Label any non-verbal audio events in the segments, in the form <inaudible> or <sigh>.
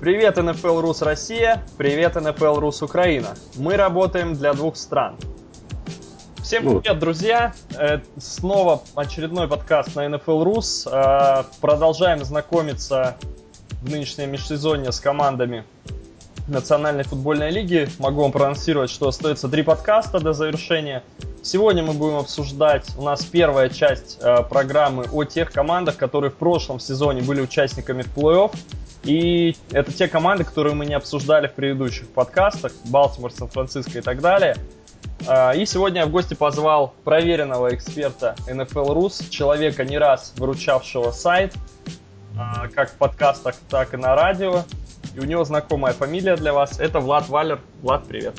Привет, НФЛ Рус Россия, привет, НФЛ Рус Украина. Мы работаем для двух стран. Всем Ну. привет, друзья! Э, Снова очередной подкаст на NFL Рус. Э, Продолжаем знакомиться в нынешнее межсезонье с командами Национальной футбольной лиги. Могу вам проанонсировать, что остается три подкаста до завершения. Сегодня мы будем обсуждать, у нас первая часть э, программы о тех командах, которые в прошлом сезоне были участниками плей-офф. И это те команды, которые мы не обсуждали в предыдущих подкастах, Балтимор, Сан-Франциско и так далее. А, И сегодня я в гости позвал проверенного эксперта NFL Рус, человека не раз выручавшего сайт, а, как в подкастах, так и на радио. И у него знакомая фамилия для вас. Это Влад Валер. Влад, привет.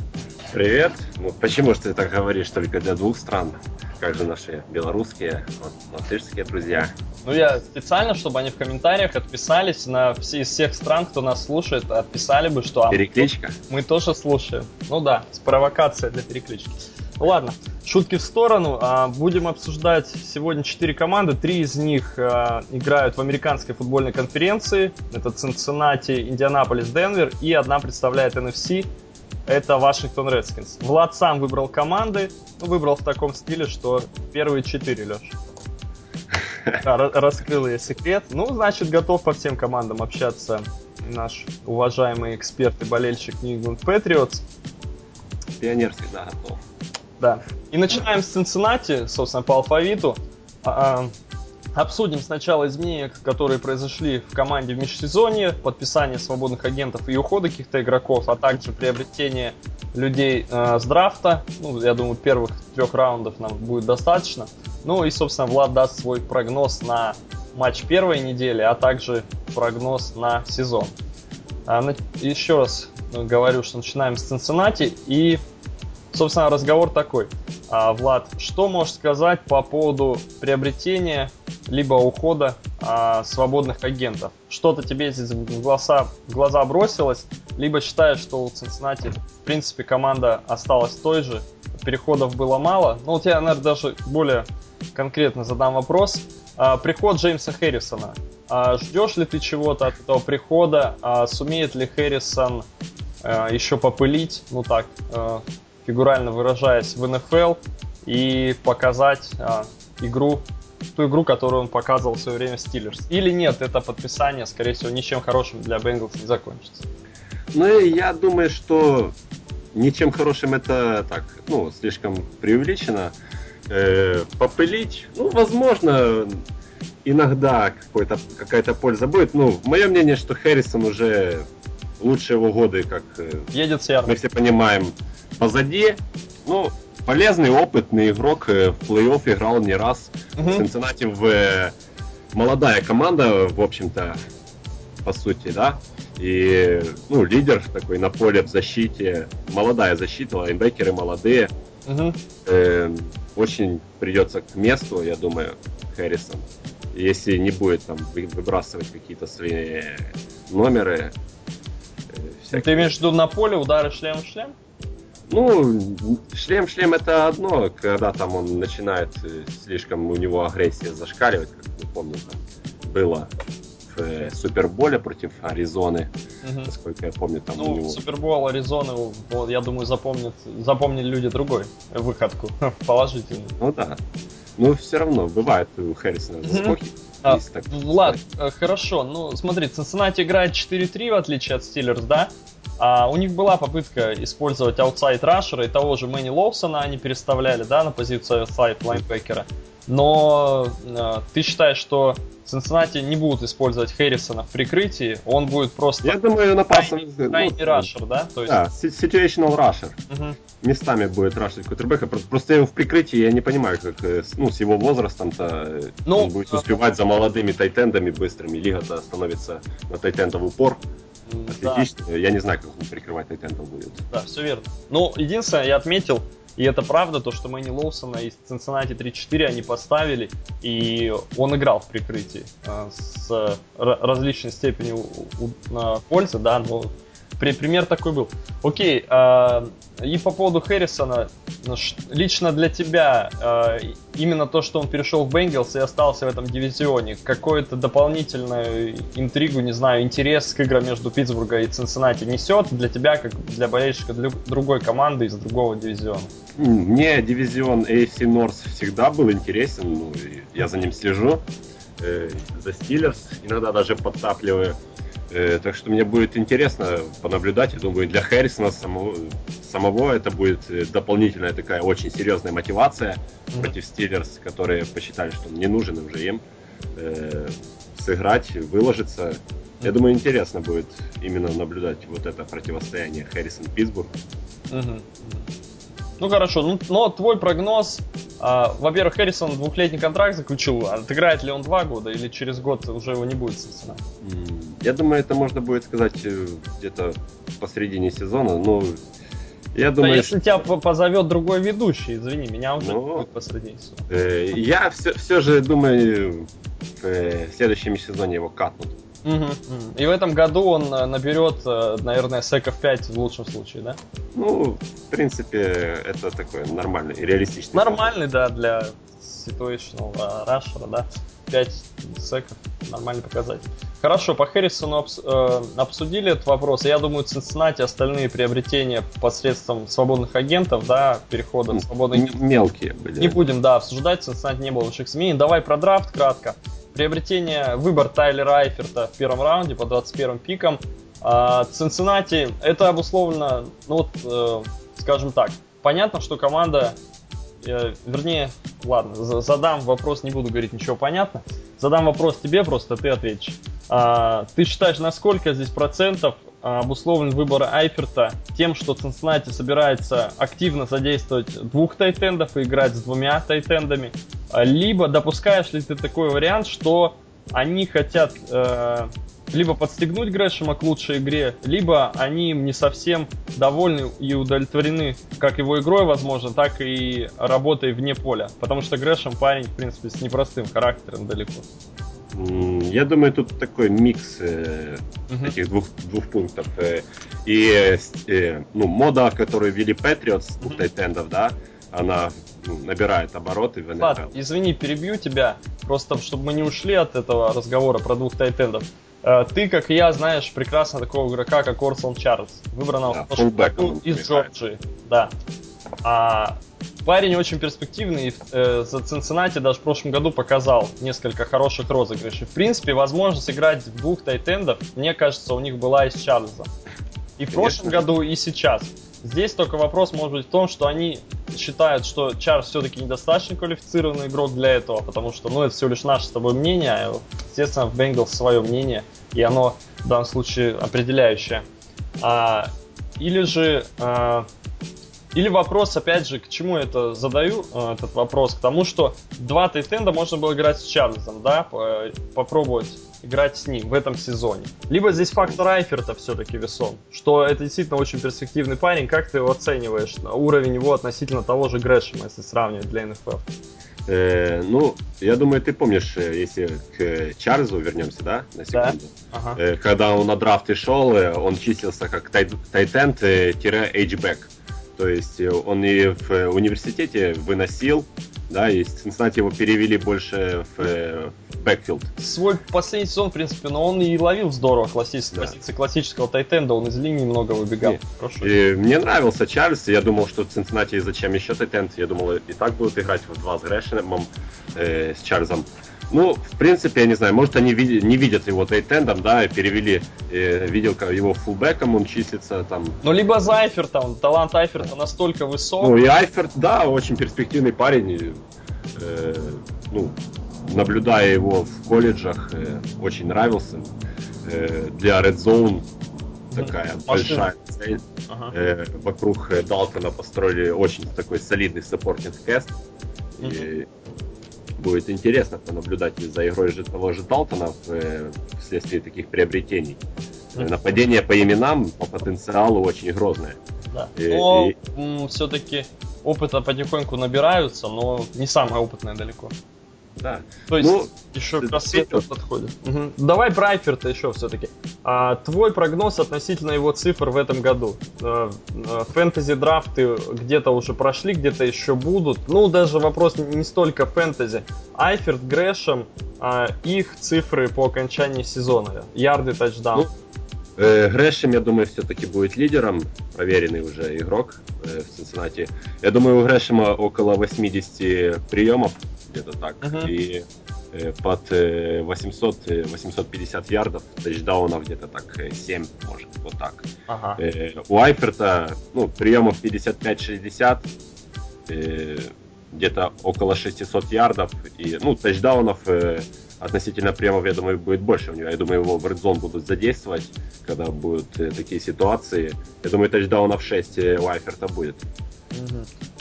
Привет. Ну, почему же ты так говоришь только для двух стран? Как же наши белорусские, латышские друзья? Ну, я специально, чтобы они в комментариях отписались на все из всех стран, кто нас слушает, отписали бы, что а, Перекличка? мы тоже слушаем. Ну да, с провокацией для переклички. Ладно, шутки в сторону. А, Будем обсуждать сегодня четыре команды. Три из них а, играют в американской футбольной конференции. Это Цинциннати, Индианаполис, Денвер. И одна представляет NFC. Это Вашингтон Редскинс. Влад сам выбрал команды. Ну, выбрал в таком стиле, что первые четыре, Леш. Да, ра- раскрыл я секрет. Ну, значит, готов по всем командам общаться наш уважаемый эксперт и болельщик New England Patriots. Пионер всегда готов. Да. И начинаем с Цинциннати, собственно, по алфавиту. А, а, Обсудим сначала изменения, которые произошли в команде в межсезонье, подписание свободных агентов и ухода каких-то игроков, а также приобретение людей э, с драфта. Ну, я думаю, первых трех раундов нам будет достаточно. Ну и, собственно, Влад даст свой прогноз на матч первой недели, а также прогноз на сезон. А, на- Еще раз э, говорю, что начинаем с Цинциннати и Собственно, разговор такой. А, Влад, что можешь сказать по поводу приобретения либо ухода а, свободных агентов? Что-то тебе здесь в глаза, в глаза бросилось, либо считаешь, что у Цинциннати, в принципе, команда осталась той же, переходов было мало? Ну, вот я, наверное, даже более конкретно задам вопрос. А, приход Джеймса Хэррисона. А, ждешь ли ты чего-то от этого прихода? А, сумеет ли Хэррисон э, еще попылить, ну так, э, фигурально выражаясь, в НФЛ и показать а, игру, ту игру, которую он показывал в свое время Стиллерс. Или нет, это подписание, скорее всего, ничем хорошим для Бенгалс не закончится. Ну я думаю, что ничем хорошим это так, ну, слишком преувеличено. Э, попылить, ну, возможно, иногда какой-то, какая-то польза будет. Ну, мое мнение, что Хэррисон уже лучшие его годы, как э, Едет с мы все понимаем, позади. Ну, полезный, опытный игрок, э, в плей-офф играл не раз. Мгм. Цинциннати в э, молодая команда, в общем-то, по сути, да. И, ну, лидер такой на поле в защите. Молодая защита, лайнбекеры молодые. Мгм. Э, очень придется к месту, я думаю, Хэррисон. Если не будет там вы- выбрасывать какие-то свои номеры. э, всякие. Ты имеешь в виду на поле удары шлем в шлем? Ну, шлем-шлем это одно, когда там он начинает э, слишком у него агрессия зашкаливать, как мы помним, там было в э, Суперболе против Аризоны, Мгм. насколько я помню, там у Ну, него... Супербол Аризоны, вот, я думаю, запомнят, запомнили люди другой выходку, <laughs> положительный. Ну да. Ну, все равно, бывает у Хэррисона Мгм. заскоки. А, Влад, э, хорошо, ну смотри, Цинциннати играет 4-3 в отличие от Стиллерс, да? А у них была попытка использовать outside rusher а и того же Мэнни Лоусона они переставляли, да, на позицию outside лайнбекера. Но э, ты считаешь, что Цинциннати не будут использовать Хэррисона в прикрытии, он будет просто Я думаю, на пасом... крайний, крайний рашер, да? То есть, Да, situational rusher. мгм. Местами будет рашить квотербека. Про- Просто его в прикрытии я не понимаю, как э, с- ну, с его возрастом-то э, Ну, он будет успевать за молодыми тайтендами быстрыми. Лига-то становится на тайтендов упор. Да. Я не знаю, как он прикрывать тайтендов будет. Да, все верно. Ну, единственное, я отметил, и это правда, то, что Мэнни Лоусона из Cincinnati 3-4 они поставили, и он играл в прикрытии э, с р- различной степенью э, пользы, да, но пример такой был. Окей, э, и по поводу Хэррисона, ну, лично для тебя э, именно то, что он перешел в Бенгелс и остался в этом дивизионе, какую-то дополнительную интригу, не знаю, интерес к играм между Питтсбурга и Цинциннати несет для тебя, как для болельщика для другой команды из другого дивизиона? Мне дивизион AFC North всегда был интересен, ну, я за ним слежу, э, за Стиллерс, иногда даже подтапливаю. Э, так что мне будет интересно понаблюдать. Я думаю, для Харрисона самого, самого это будет э, дополнительная такая очень серьезная мотивация mm-hmm. против Стиллерс, которые посчитали, что он не нужен уже им. Э, сыграть, выложиться. Mm-hmm. Я думаю, интересно будет именно наблюдать вот это противостояние Харрисон-Питтсбург. Mm-hmm. Ну хорошо, ну, но твой прогноз, а, во-первых, Харрисон двухлетний контракт заключил, отыграет ли он два года или через год уже его не будет, собственно? Я думаю, это можно будет сказать э, где-то посередине сезона, но я думаю, да, если что... тебя позовет другой ведущий, извини, меня уже ну, будет посреди сезона. Э, я все, все же думаю, в э, следующем сезоне его катнут. Угу, И в этом году он э, наберет, э, наверное, секов 5 в лучшем случае, да? Ну, в принципе, это такой нормальный, реалистичный. Нормальный, да, для situational рашера, да. 5 секов, нормальный показатель. Хорошо, по Хэррисону обс, э, обсудили этот вопрос. Я думаю, Цинциннати остальные приобретения посредством свободных агентов, да, перехода в свободные... Мелкие были. Не будем, да, обсуждать. Цинциннати не было больших изменений. Давай про драфт кратко. Приобретение, выбор Тайлера Айферта в первом раунде по 21 пикам. А, Цинциннати, это обусловлено, ну вот, э, скажем так, понятно, что команда, э, вернее, ладно, задам вопрос, не буду говорить ничего понятно. Задам вопрос тебе просто, ты ответишь. А, ты считаешь, на сколько здесь процентов обусловлен выбор Айферта тем, что Цинциннати собирается активно задействовать двух тайтендов и играть с двумя тайтендами, либо допускаешь ли ты такой вариант, что они хотят э, либо подстегнуть Грэшема к лучшей игре, либо они им не совсем довольны и удовлетворены как его игрой, возможно, так и работой вне поля. Потому что Грэшем парень, в принципе, с непростым характером далеко. Я думаю, тут такой микс э, uh-huh. этих двух, двух пунктов. Э, и э, ну, мода, которую ввели Patriots, двух тайтендов, да, она набирает обороты в. Ладно, извини, перебью тебя, просто чтобы мы не ушли от этого разговора про двух тайтендов. Э, ты, как и я, знаешь прекрасно такого игрока, как Орсон Чарльз, выбранного да, из Джорджии. Да. А, парень очень перспективный, э, за Цинциннати даже в прошлом году показал несколько хороших розыгрышей. В принципе, возможность играть в двух тайтендов, мне кажется, у них была и с Чарльзом. И в Конечно. прошлом году, и сейчас. Здесь только вопрос может быть в том, что они считают, что Чарльз все-таки недостаточно квалифицированный игрок для этого, потому что, ну, это всего лишь наше с тобой мнение, а, естественно, в Бенгалс свое мнение, и оно в данном случае определяющее. А, или же а, или вопрос, опять же, к чему я это задаю, э, этот вопрос? К тому, что два тайтенда можно было играть с Чарльзом, да, попробовать играть с ним в этом сезоне. Либо здесь фактор Айферта все-таки весом, что это действительно очень перспективный парень. Как ты его оцениваешь, уровень его относительно того же Грэшема, если сравнивать для НФЛ? Э, ну, я думаю, ты помнишь, э, если к Чарльзу вернемся, да, на секунду. Да? Ага. Э, когда он на драфте шел, э, он числился как тайтенд-H-back. То есть э, он и в э, университете выносил, да, и Цинциннати его перевели больше в, э, в backfield. Свой последний сезон, в принципе, но он и ловил здорово классический, да. позиции классического тайтенда, он из линии много выбегал. И, и мне нравился Чарльз, я думал, что Цинциннати зачем еще тайтенд, я думал, и так будут играть в два с Грэшемом, э, с Чарльзом. Ну, в принципе, я не знаю, может они види, не видят его тейтендом, да, и перевели, э, видел его фулбеком, он числится там. Ну, либо за Айфертом, талант Айферта настолько высок. Ну, и Айферт, да, очень перспективный парень, э, ну, наблюдая его в колледжах, э, очень нравился. Э, для Red Zone такая Машина. большая цель. Ага. Э, вокруг Далтона построили очень такой солидный supporting cast. И будет интересно понаблюдать за игрой же того же Далтона э, вследствие таких приобретений. Нападение по именам, по потенциалу очень грозное. Да. И, но и... все-таки опыта потихоньку набираются, но не самое опытное далеко. Да. То есть Ну, еще к рассвету подходит. Мгм. Давай про Айферта еще все-таки. А, твой прогноз относительно его цифр в этом году. А, Фэнтези драфты где-то уже прошли, где-то еще будут. Ну, даже вопрос не столько фэнтези. Айферт, Грэшем, а, их цифры по окончании сезона. Ярды, тачдаун. Э, Грэшем, я думаю, все-таки будет лидером, проверенный уже игрок в Цинциннати. Я думаю, у Грэшема около 80 приемов, где-то так, Мгм. и э, под э, 800, э, 850 ярдов, тачдаунов где-то так э, 7, может, вот так. Ага. Э, У Айферта, ну, приемов 55-60, э, где-то около 600 ярдов, и, ну, тачдаунов э, относительно приемов, я думаю, будет больше у него. Я думаю, его в Zone будут задействовать, когда будут э, такие ситуации. Я думаю, тачдаунов 6 э, у Айферта будет.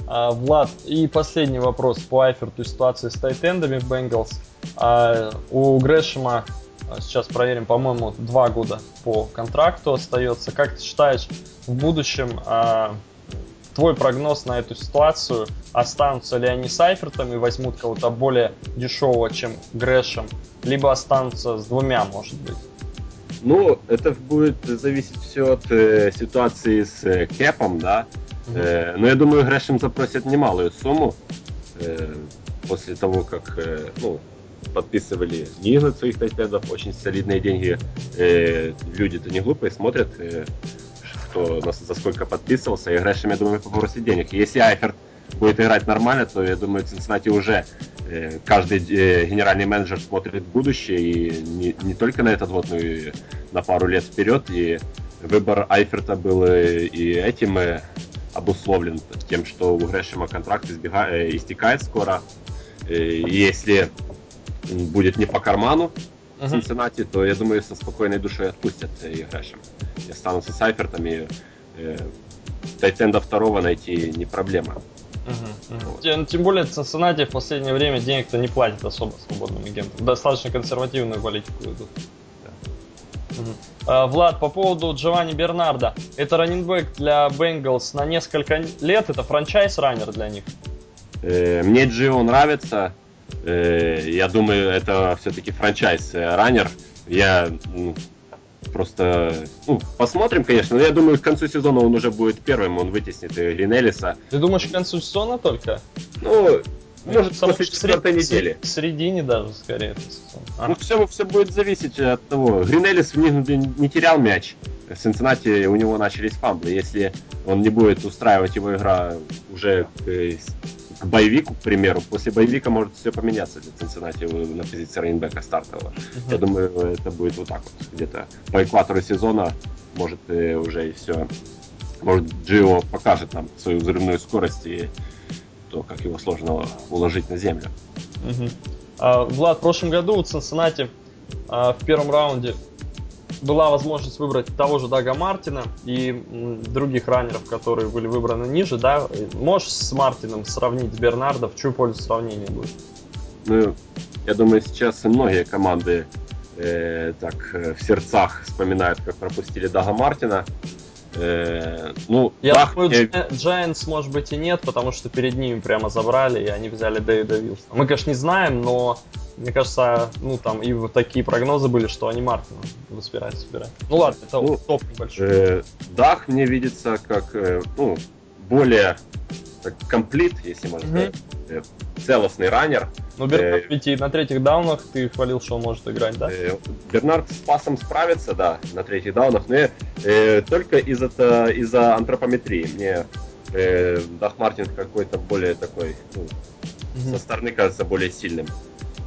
А, Влад, и последний вопрос по Айферту ситуации с тайтендами Бенгалс. А, у Грэшема а, сейчас проверим, по-моему, два года по контракту остается. Как ты считаешь, в будущем а, твой прогноз на эту ситуацию? Останутся ли они с Айфертом и возьмут кого-то более дешевого, чем Грэшем? Либо останутся с двумя, может быть? Ну, это будет зависеть все от э, ситуации с э, Кэпом, да. Э, но я думаю, Грэшем запросит немалую сумму э, после того, как э, ну, подписывали Нина своих тайтендов, очень солидные деньги. Э, люди-то не глупые, смотрят, э, кто на- за сколько подписывался, и Грэшем, я думаю, попросит денег. Если Айферт будет играть нормально, то я думаю, Цинциннати уже э, каждый э, генеральный менеджер смотрит в будущее и не, не только на этот год, но и на пару лет вперед. И выбор Айферта был э, и этим обусловлен тем, что у Грэшема контракт избега- э, истекает скоро. Э, если будет не по карману Мгм. Цинциннати, то я думаю, со спокойной душой отпустят э, и Грэшем. И останутся с Айфертом, и э, Тайтенда второго найти не проблема. Мгм. Тем, тем более Цинциннати в последнее время денег-то не платит особо свободным агентам. Достаточно консервативную политику идут. А, Влад, по поводу Джованни Бернарда. Это раннинбэк для Бенгалс на несколько лет. Это франчайз-раннер для них. Э, Мне Джио нравится. Э, Я думаю, это все-таки франчайз э, раннер. Я м, просто ну, посмотрим, конечно. Но я думаю, к концу сезона он уже будет первым, он вытеснит э, Гринелиса. Ты думаешь, к концу сезона только? Ну, может, Потому после в четвертой сред- недели. В середине даже, скорее. А, Ну, все, все будет зависеть от того. Гринелис в них не терял мяч. В Цинциннати у него начались фамблы. Если он не будет устраивать его игра уже к, к боевику, к примеру, после боевика может все поменяться для Цинциннати на позиции рейнбека стартового. мгм. Я думаю, это будет вот так вот. Где-то по экватору сезона может э, уже и все. Может, Джио покажет нам свою взрывную скорость и то, как его сложно уложить на землю. Мгм. А, Влад, в прошлом году у Цинциннати а, в первом раунде была возможность выбрать того же Дага Мартина и других раннеров, которые были выбраны ниже, да? Можешь с Мартином сравнить Бернарда, в чью пользу сравнение будет? Ну, я думаю, сейчас многие команды э, так э, в сердцах вспоминают, как пропустили Дага Мартина. Э, ну, Я Даг думаю, Gi- Giants, может быть, и нет, потому что перед ними прямо забрали, и они взяли Дэвида Вилсона. Мы, конечно, не знаем, но мне кажется, ну там и вот такие прогнозы были, что они Мартина будут собирать, собирать. Ну ладно, это Ну, топ небольшой. э, Даг мне видится как э, ну, более комплит, если можно Мгм. сказать, э, целостный раннер. Ну, Бернард э, ведь и на третьих даунах ты хвалил, что он может играть, да? Э, Бернард с пасом справится, да, на третьих даунах, но я, э, только из-за из-за антропометрии. Мне э, Даг Мартин какой-то более такой, ну, Мгм. со стороны кажется более сильным.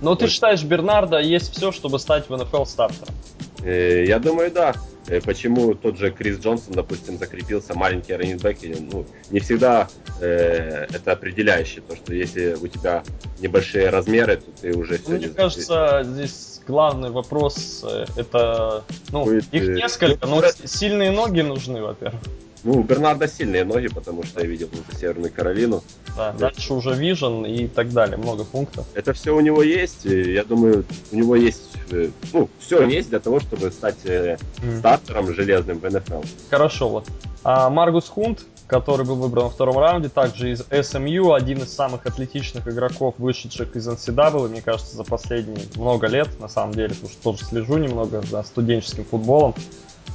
Но ты Ой. считаешь, Бернарда есть все, чтобы стать в НФЛ стартером? Э, Я думаю, да. Э, Почему тот же Крис Джонсон, допустим, закрепился, маленькие раннинбеки, ну, не всегда э, это определяющее, то, что если у тебя небольшие размеры, то ты уже все Мне кажется, здесь главный вопрос э, это, ну, Будет, их несколько, но ну, сильные ноги нужны, во-первых. Ну, у Бернарда сильные ноги, потому что я видел уже Северную Каролину. Да, Да. дальше уже Vision и так далее, много пунктов. Это все у него есть, и я думаю, у него есть, э, ну, все есть для того, чтобы стать М. стартером железным в НФЛ. Хорошо, вот. А Маргус Хунт, который был выбран во втором раунде, также из SMU, один из самых атлетичных игроков, вышедших из NCAA, мне кажется, за последние много лет, на самом деле, потому что тоже слежу немного за студенческим футболом.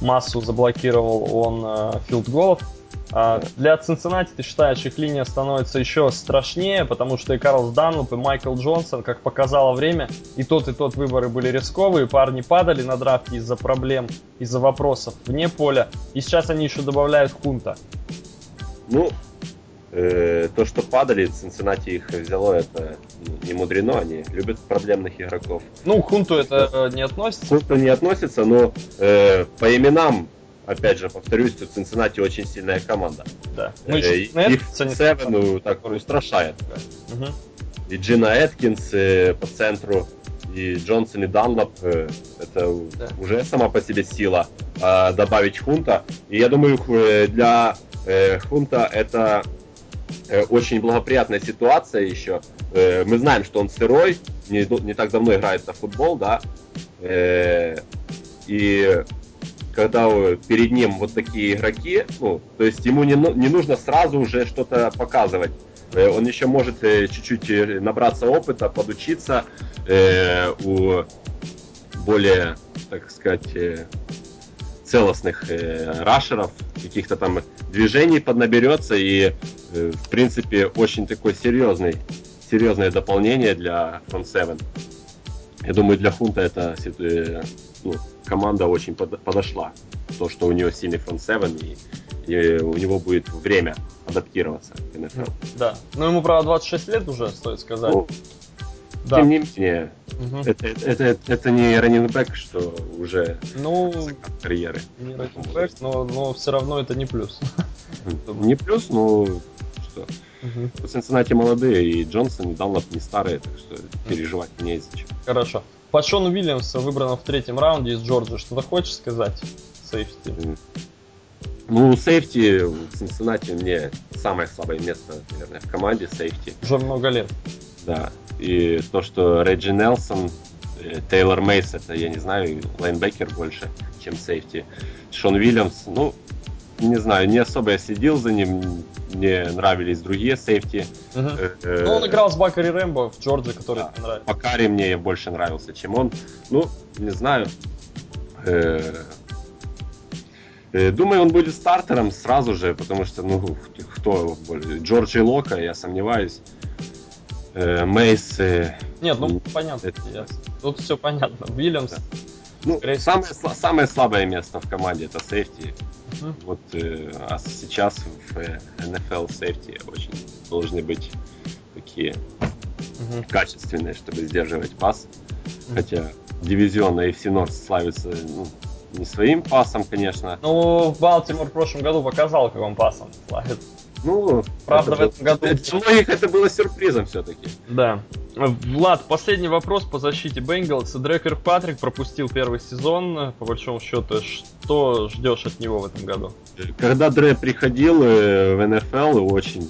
Массу заблокировал он филдголов. Э, а для Цинциннати, ты считаешь, их линия становится еще страшнее, потому что и Карлс Данлоп, и Майкл Джонсон, как показало время, и тот, и тот выборы были рисковые, парни падали на драфте из-за проблем, из-за вопросов вне поля, и сейчас они еще добавляют Хунта. Ну, э, то, что падали, Цинциннати их взяло, это не мудрено, они любят проблемных игроков. Ну, Хунту это э, не относится? Хунту не относится, но э, по именам опять же, повторюсь, у Цинциннати очень сильная команда. Да. Ну, э, их Севену так устрашает. Угу. И Джина Эткинс э, по центру, и Джонсон и Данлоп, э, это да. уже сама по себе сила. А добавить Хунта. И я думаю, э, для э, Хунта это э, очень благоприятная ситуация еще. Э, мы знаем, что он сырой, не, не так давно играет на футбол, да. Э, и когда перед ним вот такие игроки, ну, то есть ему не, ну, не нужно сразу уже что-то показывать. Э, он еще может э, чуть-чуть э, набраться опыта, подучиться э, у более, так сказать, целостных э, рашеров, каких-то там движений поднаберется и, э, в принципе, очень такой серьезный, серьезное дополнение для Front 7. Я думаю, для Хунта это ну, команда очень под, подошла. То, что у него сильный фронт 7 и, и у него будет время адаптироваться к НФЛ. Да. Но ему, правда, 26 лет уже, стоит сказать. Ну, да. Тем не менее, угу. это, это, это, это не раннингбэк, что уже ну, карьеры. Не раннингбэк, но, но все равно это не плюс. Не плюс, но что. Угу. Цинциннати молодые, и Джонсон, и Данлоп не старые, так что переживать не из-за чего. Хорошо. По Шону Уильямсу, выбрано в третьем раунде из Джорджии, что-то хочешь сказать? Сейфти. Ну, сейфти в Цинциннати мне самое слабое место, наверное, в команде сейфти. Уже много лет. Да. И то, что Реджи Нелсон, э, Тейлор Мейс, это, я не знаю, лайнбекер больше, чем сейфти. Шон Уильямс, ну, не знаю, не особо я следил за ним, мне нравились другие сейфти. Угу. ну, он играл с Бакари Рэмбо в Джорджии, который да, нравится. Бакари мне больше нравился, чем он. Ну, не знаю. Э, э, думаю, он будет стартером сразу же, потому что, ну, кто Джордж Айлока, я сомневаюсь. Мейс... Нет, ну, понятно. Это... Тут все понятно. Вильямс... Да. Ну, самое, самое слабое место в команде это сейфти. Uh-huh. Вот э, а сейчас в э, NFL сейфти очень должны быть такие uh-huh. качественные, чтобы сдерживать пас. Uh-huh. Хотя дивизион AFC North славится ну, не своим пасом, конечно. Ну, Балтимор в прошлом году показал, как он пасом славится. Ну, правда, в этом году... Для многих это было сюрпризом все-таки. Да. Влад, последний вопрос по защите Бенгалс. Дрекер Патрик пропустил первый сезон. По большому счету, что ждешь от него в этом году? Когда Дре приходил э, в НФЛ, очень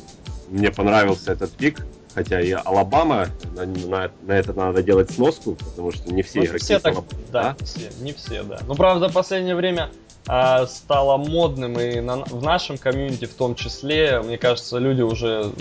мне понравился этот пик. Хотя и Алабама, на, на, на это надо делать сноску, потому что не все ну, игроки все так, да, да, все, не все, да. Ну, правда, в последнее время а, стало модным и на, в нашем комьюнити в том числе, мне кажется, люди уже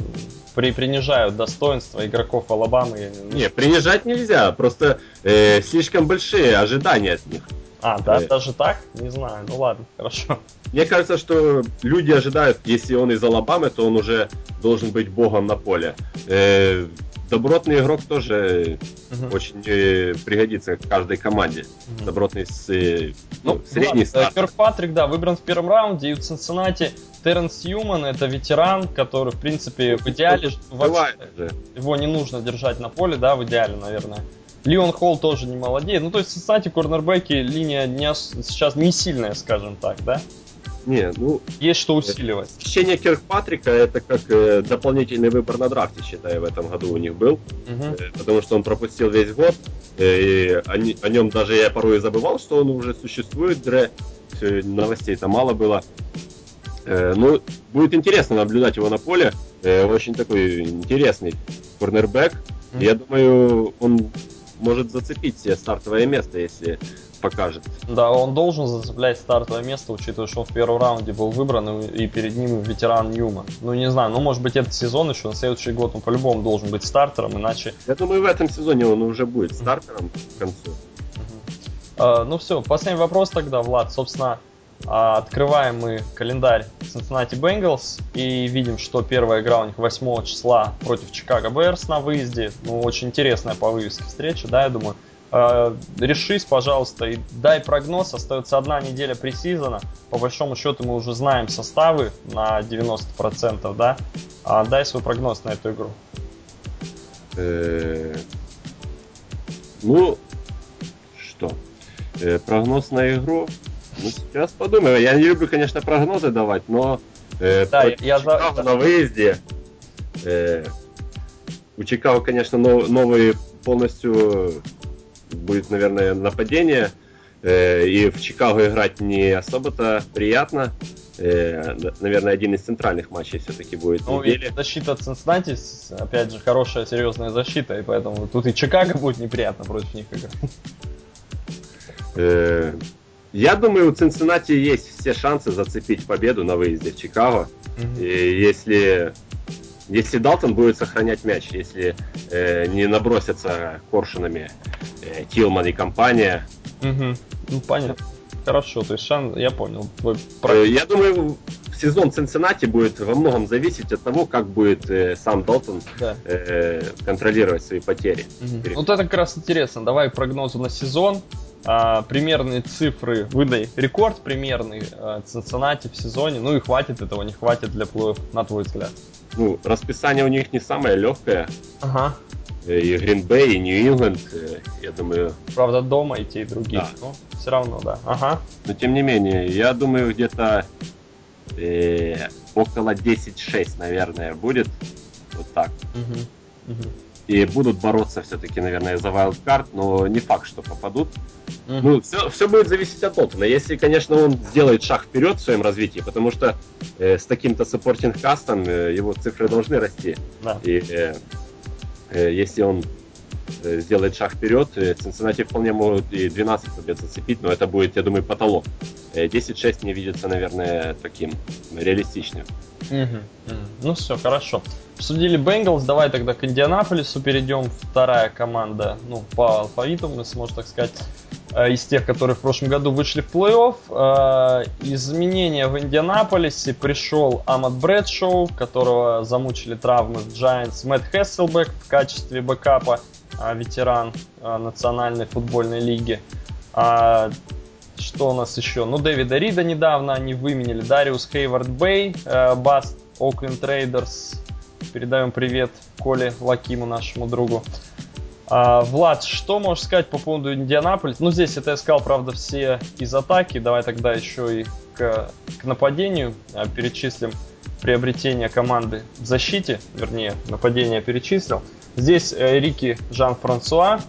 при, принижают достоинство игроков Алабамы. Не, принижать нельзя, просто э, слишком большие ожидания от них. А, да, э, даже так? Не знаю, ну ладно, хорошо. Мне кажется, что люди ожидают, если он из Алабамы, то он уже должен быть богом на поле. Э, добротный игрок тоже угу. очень э, пригодится каждой команде. Угу. Добротный с, э, ну, ну, средний старт. Кирк Патрик, да, выбран в первом раунде, и в Цинциннати Терренс Юман это ветеран, который, в принципе, в идеале вообще, его не нужно держать на поле, да, в идеале, наверное. Леон Холл тоже не молодеет. Ну, то есть, кстати, корнербеки линия не, сейчас не сильная, скажем так, да? Не, ну... Есть что усиливать. Течение Киркпатрика это как э, дополнительный выбор на драфте, считаю, в этом году у них был. Угу. Э, потому что он пропустил весь год. Э, и они, о нем даже я порой забывал, что он уже существует. Дре. Новостей-то мало было. Э, ну, будет интересно наблюдать его на поле. Э, очень такой интересный корнербэк. Угу. Я думаю, он может зацепить себе стартовое место, если покажет. Да, он должен зацеплять стартовое место, учитывая, что он в первом раунде был выбран, и перед ним ветеран Ньюман. Ну, не знаю, ну, может быть, этот сезон еще, на следующий год он по-любому должен быть стартером, иначе... Я думаю, в этом сезоне он уже будет стартером к концу. Uh, ну все, последний вопрос тогда, Влад. Собственно, открываем мы календарь Cincinnati Bengals и видим, что первая игра у них 8 числа против Чикаго Берс на выезде. Ну, очень интересная по вывеске встреча, да, я думаю. Э, решись, пожалуйста, и дай прогноз. Остается одна неделя пресизона. По большому счету мы уже знаем составы на 90%, да? А дай свой прогноз на эту игру. Э, ну, что? Э, прогноз на игру? Ну, сейчас подумаю. Я не люблю, конечно, прогнозы давать, но да, я за... на выезде у Чикаго, конечно, новые полностью будет, наверное, нападение. Э, и в Чикаго играть не особо-то приятно. Э, наверное, один из центральных матчей все-таки будет ну, недели. защита от Цинциннати, опять же, хорошая, серьезная защита, и поэтому тут и Чикаго будет неприятно против них играть. Э, я думаю, у Цинциннати есть все шансы зацепить победу на выезде в Чикаго. Mm-hmm. И если если Далтон будет сохранять мяч, если э, не набросятся коршунами э, Тилман и компания. Угу. Ну, понятно. Хорошо, то есть шанс, я понял. Твой... Э, я думаю, сезон Цинциннати будет во многом зависеть от того, как будет э, сам Далтон да. э, контролировать свои потери. Угу. Вот это как раз интересно. Давай прогнозу на сезон. А, примерные цифры, выдай рекорд примерный а, Цинциннати в сезоне. Ну и хватит этого, не хватит для плей на твой взгляд ну, расписание у них не самое легкое. Ага. Э, и Гринбей, и Нью-Ингланд, э, я думаю... Правда, дома и те, и другие, да. но все равно, да. Ага. Но тем не менее, я думаю, где-то э, около 10-6, наверное, будет. Вот так. Угу. Угу и будут бороться все-таки, наверное, за wildcard, но не факт, что попадут. Mm-hmm. Ну, все, все будет зависеть от Далтона. Если, конечно, он сделает шаг вперед в своем развитии, потому что э, с таким-то supporting cast ом э, его цифры должны расти. Да. И э, э, если он сделает шаг вперед, э, Цинциннати вполне могут и 12 побед зацепить, но это будет, я думаю, потолок. Э, 10-6 мне видится, наверное, таким реалистичным. Ну все, хорошо. Обсудили Бенгалс, давай тогда к Индианаполису перейдем. Вторая команда, ну, по алфавиту, мы сможем так сказать, э, из тех, которые в прошлом году вышли в плей-офф. Э, изменения в Индианаполисе пришел Амат Брэдшоу, которого замучили травмы в Giants, Мэтт Хесселбек в качестве бэкапа, э, ветеран Национальной футбольной лиги. А, что у нас еще? Ну, Дэвида Рида недавно они выменили. Дариус Хейвард Бэй, bust Окленд Рейдерс Передаем привет Коле Лакиму, нашему другу. А, Влад, что можешь сказать по поводу Индианаполиса? Ну, здесь это я сказал, правда, все из атаки. Давай тогда еще и к, к нападению а, перечислим приобретение команды в защите, вернее, нападение перечислил. Здесь э, Рики Жан-Франсуа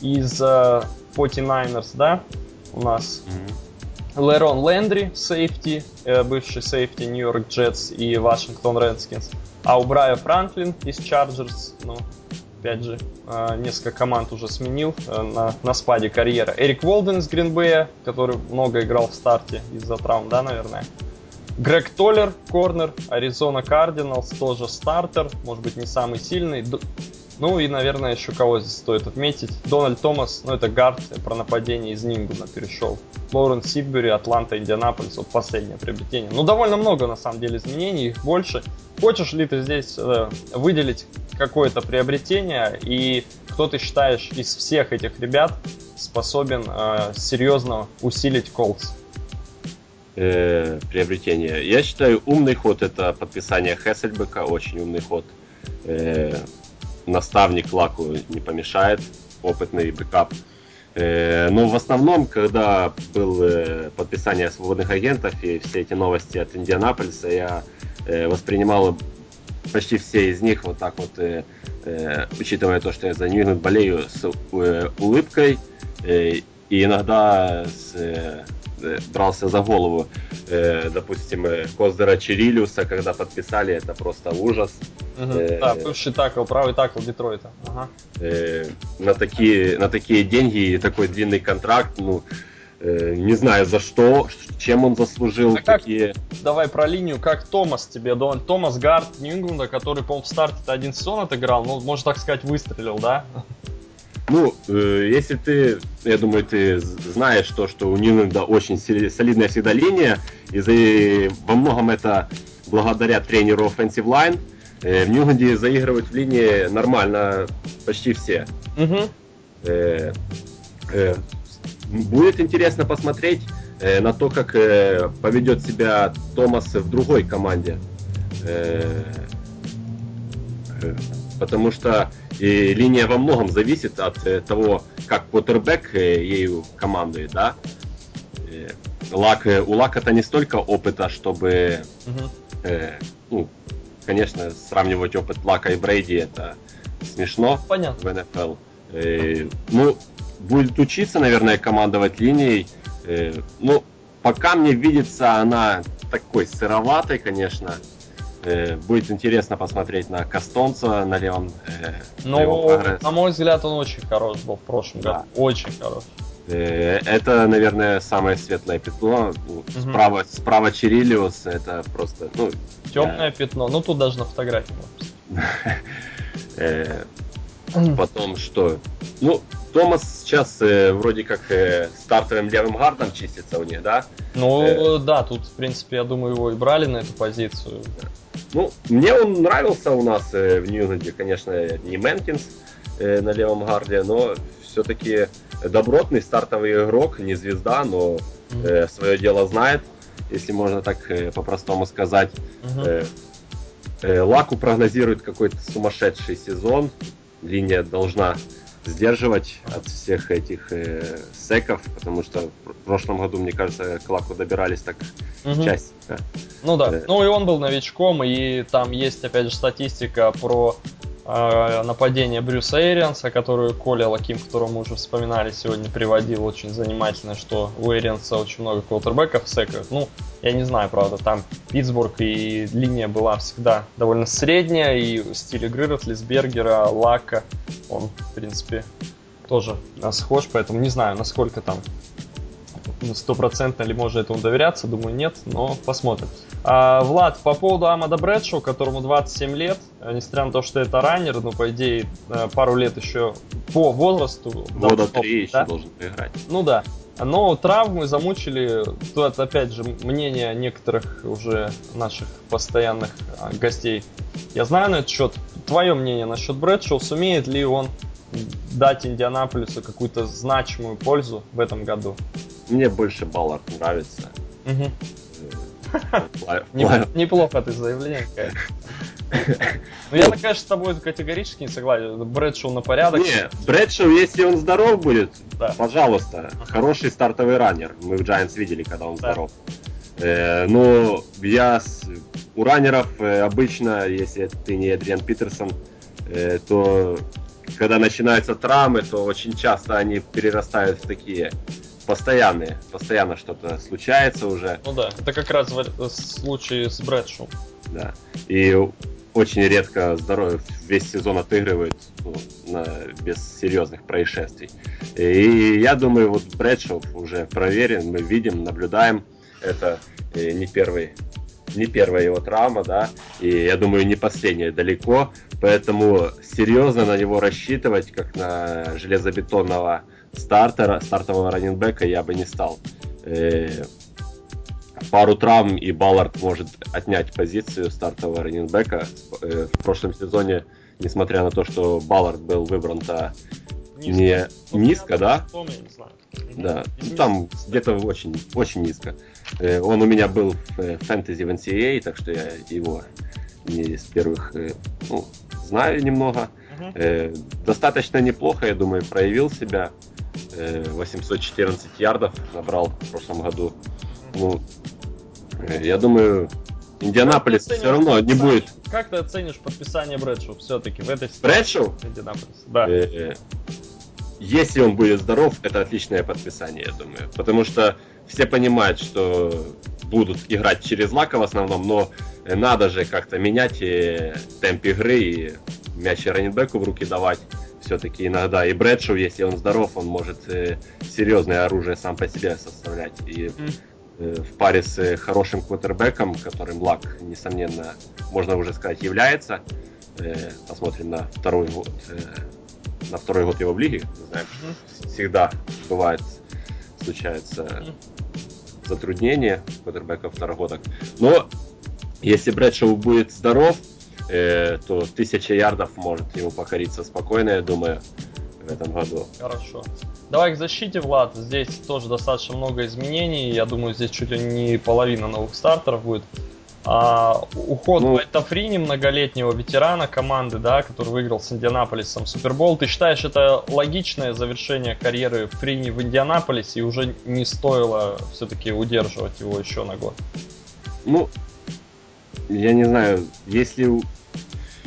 из э, 49ers, да, у нас. Mm-hmm. Лерон Лендри, сейфти, э, бывший сейфти Нью-Йорк Джетс и Вашингтон Редскинс. Обрайо Франклин из Чарджерс, ну, опять же, а, несколько команд уже сменил э, на, на спаде карьера. Эрик Волден из Гринбея, который много играл в старте из-за травм, да, наверное. Грег Толлер, корнер, Аризона Кардиналс, тоже стартер, может быть не самый сильный. Ну и, наверное, еще кого здесь стоит отметить. Дональд Томас, ну это гард, про нападение из Нингуна перешел. Лоуренс Сидбери, Атланта, Индианаполис, вот последнее приобретение. Ну довольно много на самом деле изменений, их больше. Хочешь ли ты здесь э, выделить какое-то приобретение и кто ты считаешь из всех этих ребят способен э, серьезно усилить Колдс? Э, приобретение. Я считаю, умный ход это подписание Хессельбека, очень умный ход. Э, наставник Лаку не помешает, опытный backup. Э, но в основном, когда было э, подписание свободных агентов и все эти новости от Индианаполиса, я э, воспринимал почти все из них вот так вот, учитывая то, что я за нью болею, с улыбкой и иногда с Э, брался за голову. Э, допустим, э, Гоздера Черилуса, когда подписали, это просто ужас. Угу. Э, да, бывший такл, правый такл Детройта. Ага. Э, на, такие, на такие деньги и такой длинный контракт, ну, Э, не знаю за что, чем он заслужил а такие... Как, давай про линию, как Томас тебе, Дон, Томас Гард Нью-Ингланда, который, по-моему, в старте один сезон отыграл, ну, можно так сказать, выстрелил, да? Ну, э, если ты, я думаю, ты знаешь то, что у Нью-Ингланда очень солидная всегда линия, и за, во многом это благодаря тренеру Offensive Line, э, в Нью-Ингланде заигрывают в линии нормально почти все. Угу. Э, э, Будет интересно посмотреть э, на то, как э, поведет себя Томас в другой команде. Э, э, потому что и линия во многом зависит от э, того, как Поттербек э, ею командует, да. Э, Лак, э, у Лака-то не столько опыта, чтобы, угу. э, ну, конечно, сравнивать опыт Лака и Брейди это смешно Понятно. в НФЛ. Э, ну, будет учиться, наверное, командовать линией. Э, ну, пока мне видится она такой сыроватой, конечно. Э, будет интересно посмотреть на Кастонца на левом. Э, ну, на мой взгляд, он очень хорош был в прошлом да. году. Очень хорош. Э, это, наверное, самое светлое пятно. Угу. Справа, справа Чирилиус, это просто, ну... Темное я... пятно. Ну, тут даже на фотографии <laughs> э, Потом что? Ну, Томас сейчас э, вроде как э, стартовым левым гардом чистится у них, да? Ну э, да, тут, в принципе, я думаю, его и брали на эту позицию. Ну, мне он нравился у нас э, в Ньюзенде, конечно, не Мэнкинс э, на левом гарде, но все-таки добротный стартовый игрок, не звезда, но э, свое дело знает, если можно так э, по-простому сказать. Mm-hmm. Э, э, Лаку прогнозирует какой-то сумасшедший сезон, линия должна сдерживать от всех этих э, секов, потому что в прошлом году, мне кажется, к Лаку добирались так угу. часть. Да. Ну да, э. ну и он был новичком, и там есть опять же статистика про нападение Брюса Эрианса, которую Коля Лаким, которого мы уже вспоминали сегодня, приводил очень занимательно, что у Эрианса очень много квотербеков секов. Ну, я не знаю, правда, там Питтсбург и линия была всегда довольно средняя, и стиль игры Ротлисбергера, Лака, он, в принципе, тоже схож, поэтому не знаю, насколько там стопроцентно ли можно этому доверяться, думаю, нет, но посмотрим. А, Влад, по поводу Амада Брэдшоу, которому 27 лет, несмотря на то, что это раннер, ну, по идее, э, пару лет еще по возрасту. Года три еще да? должен поиграть. Ну да. Но травмы замучили, тут опять же мнение некоторых уже наших постоянных а, гостей. Я знаю на этот счет. Твое мнение насчет Брэдшоу, сумеет ли он дать Индианаполису какую-то значимую пользу в этом году? Мне больше Баллард нравится. Угу. <laughs> Неплохо ты заявление, ну, я, конечно, с тобой категорически не согласен. Брэдшоу на порядок. Не, Брэдшоу, если он здоров будет, пожалуйста. Хороший стартовый раннер. Мы в Giants видели, когда он здоров. Э, но я у раннеров э, обычно, если ты не Эдриан Питерсон, э, то когда начинаются травмы, то очень часто они перерастают в такие постоянные, постоянно что-то случается уже. Ну да, это как раз в случае с Брэдшоу. Да, и очень редко здоровье весь сезон отыгрывает ну, на, без серьезных происшествий. И я думаю, вот Брэдшоу уже проверен, мы видим, наблюдаем, это э, не первый не первая его травма, да, и я думаю, не последняя далеко, поэтому серьезно на него рассчитывать, как на железобетонного стартера, стартового раненбека я бы не стал. Э, пару травм и Баллард может отнять позицию стартового раненбека. Э, в прошлом сезоне, несмотря на то, что Баллард был выбран-то не ну, низко, да? Да, ну, там где-то очень, очень низко. Э, он у меня был в фэнтези в NCAA, так что я его не из первых ну, знаю немного. Uh-huh. Достаточно неплохо, я думаю, проявил себя. 814 э, ярдов набрал в прошлом году. Ну, э, я думаю, Индианаполис все равно не будет. Как ты оценишь подписание Брэдшоу все-таки в этой ситуации? Брэдшоу? Индианаполис, да. Э, если он будет здоров, это отличное подписание, я думаю. Потому что все понимают, что будут играть через лака в основном, но надо же как-то менять темп игры и мяч раненбеку в руки давать все-таки иногда. И Брэдшоу, если он здоров, он может э, серьезное оружие сам по себе составлять. И э, в паре с э, хорошим квотербеком, которым Лак, несомненно, можно уже сказать, является, э, посмотрим на второй год, э, на второй год его в лиге, знаем, всегда бывает, случается затруднение квотербеков второгодок. Но если Брэдшоу будет здоров, э, то тысяча ярдов может ему покориться спокойно, я думаю, в этом году. Хорошо. Давай к защите, Влад. Здесь тоже достаточно много изменений. Я думаю, здесь чуть ли не половина новых стартеров будет. А, уход ну, Уайта Фрини, многолетнего ветерана команды, да, который выиграл с Индианаполисом Супербол. Ты считаешь, это логичное завершение карьеры Фрини в Индианаполисе и уже не стоило все-таки удерживать его еще на год? Ну, я не знаю, если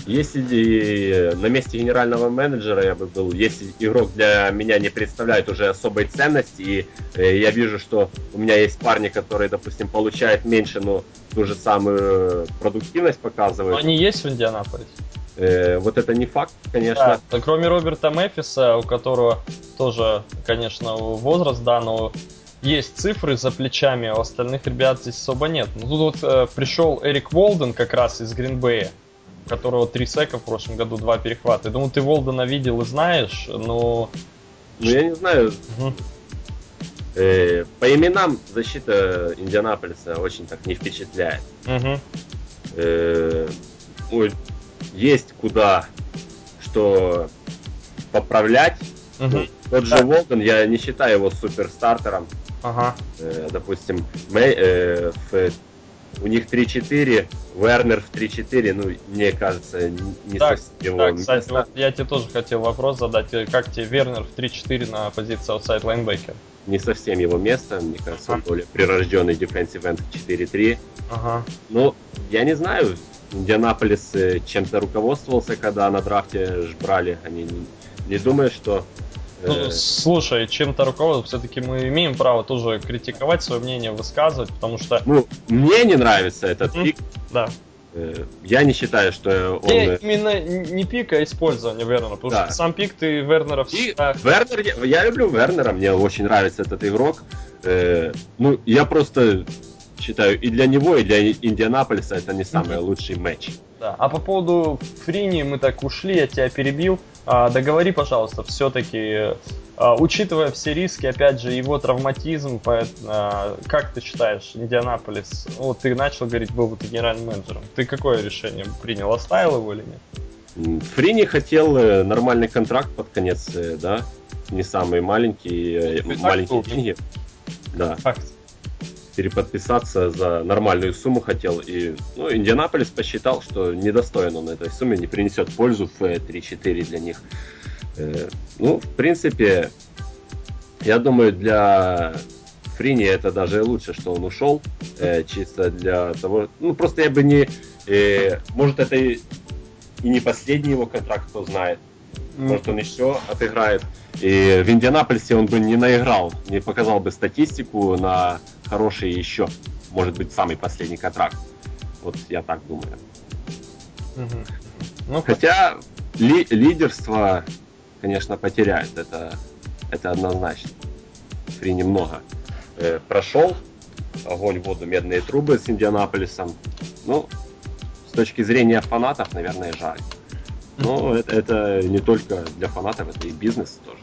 если на месте генерального менеджера я бы был, если игрок для меня не представляет уже особой ценности, и э, я вижу, что у меня есть парни, которые, допустим, получают меньше, но ту же самую продуктивность показывают. Но они есть в Индианаполисе? Э, вот это не факт, конечно. Да, кроме Роберта Мефиса, у которого тоже, конечно, возраст, да, но есть цифры за плечами, а у остальных ребят здесь особо нет. Ну, тут вот э, пришел Эрик Волден как раз из Гринбея, у которого три сека в прошлом году, два перехвата. Я думаю, ты Волдена видел и знаешь, но... Ну, я не знаю. Угу. Э, по именам защита Индианаполиса очень так не впечатляет. Угу. Э, ну, есть куда что поправлять. Угу. Тот же Волден, я не считаю его суперстартером. Ага. Э, допустим, Мэй, э, в, у них 3-4, Вернер в 3-4, ну, мне кажется, не так, совсем его так, место. кстати, вот я тебе тоже хотел вопрос задать. Э, как тебе Вернер в 3-4 на позиции outside linebacker? Не совсем его место, мне кажется, он более прирожденный defensive end в 4-3. Ага. Ну, я не знаю, Индианаполис э, чем-то руководствовался, когда на драфте брали. Они не, не думаю, что ну, э, слушай, чем-то руководство, все-таки мы имеем право тоже критиковать, свое мнение высказывать, потому что... Ну, мне не нравится этот mm-hmm. пик. Да. Э, я не считаю, что он... Не, именно не пик, а использование Вернера, потому да. что сам пик ты Вернера всегда... Вернер, я, я люблю Вернера, мне очень нравится этот игрок. Э, ну, я просто считаю, и для него, и для Индианаполиса это не самый mm-hmm. лучший матч. Да. А по поводу Фрини мы так ушли, я тебя перебил. А, договори, пожалуйста, все-таки, а, учитывая все риски, опять же, его травматизм, а, как ты считаешь, Индианаполис, вот ты начал говорить, был бы ты генеральным менеджером, ты какое решение принял, оставил его или нет? Фрини хотел э, нормальный контракт под конец, э, да, не самый маленький, э, маленькие деньги. Да. Факт переподписаться за нормальную сумму хотел. И ну, Индианаполис посчитал, что недостоин он этой суммы, не принесет пользу в 3-4 для них. Э, ну, в принципе, я думаю, для Фрини это даже лучше, что он ушел. Э, чисто для того... Ну, просто я бы не... Э, может, это и не последний его контракт, кто знает. Может, он еще отыграет. И в Индианаполисе он бы не наиграл, не показал бы статистику на хороший еще, может быть, самый последний контракт. Вот я так думаю. Угу. Ну, Хотя ли, лидерство, конечно, потеряет. Это, это однозначно. Фри немного э, прошел. Огонь, воду, медные трубы с Индианаполисом. Ну, с точки зрения фанатов, наверное, жаль. Но это, это не только для фанатов, это и бизнес тоже.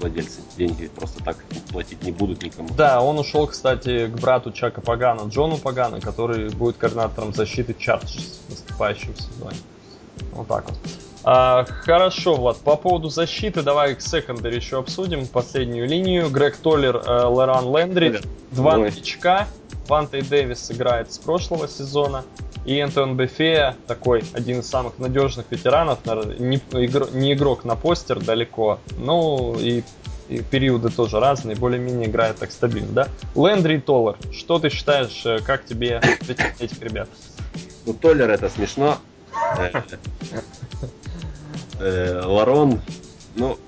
Владельцы деньги просто так платить не будут никому. Да, он ушел, кстати, к брату Чака Пагана, Джону Пагана, который будет координатором защиты Чарджерс в наступающем сезоне. Вот так вот. А, хорошо, вот по поводу защиты давай к секондаре еще обсудим последнюю линию. Грег Толлер, э, Леран Лендри, два новичка. Вантой Дэвис играет с прошлого сезона. И Энтон Бефея, такой один из самых надежных ветеранов, не, игр, не игрок на постер далеко, ну и, и периоды тоже разные, более-менее играет так стабильно, да? Лендри и Толлер, что ты считаешь, э, как тебе этих ребят? Ну, Толлер это смешно. Э, э, Ларон, ну,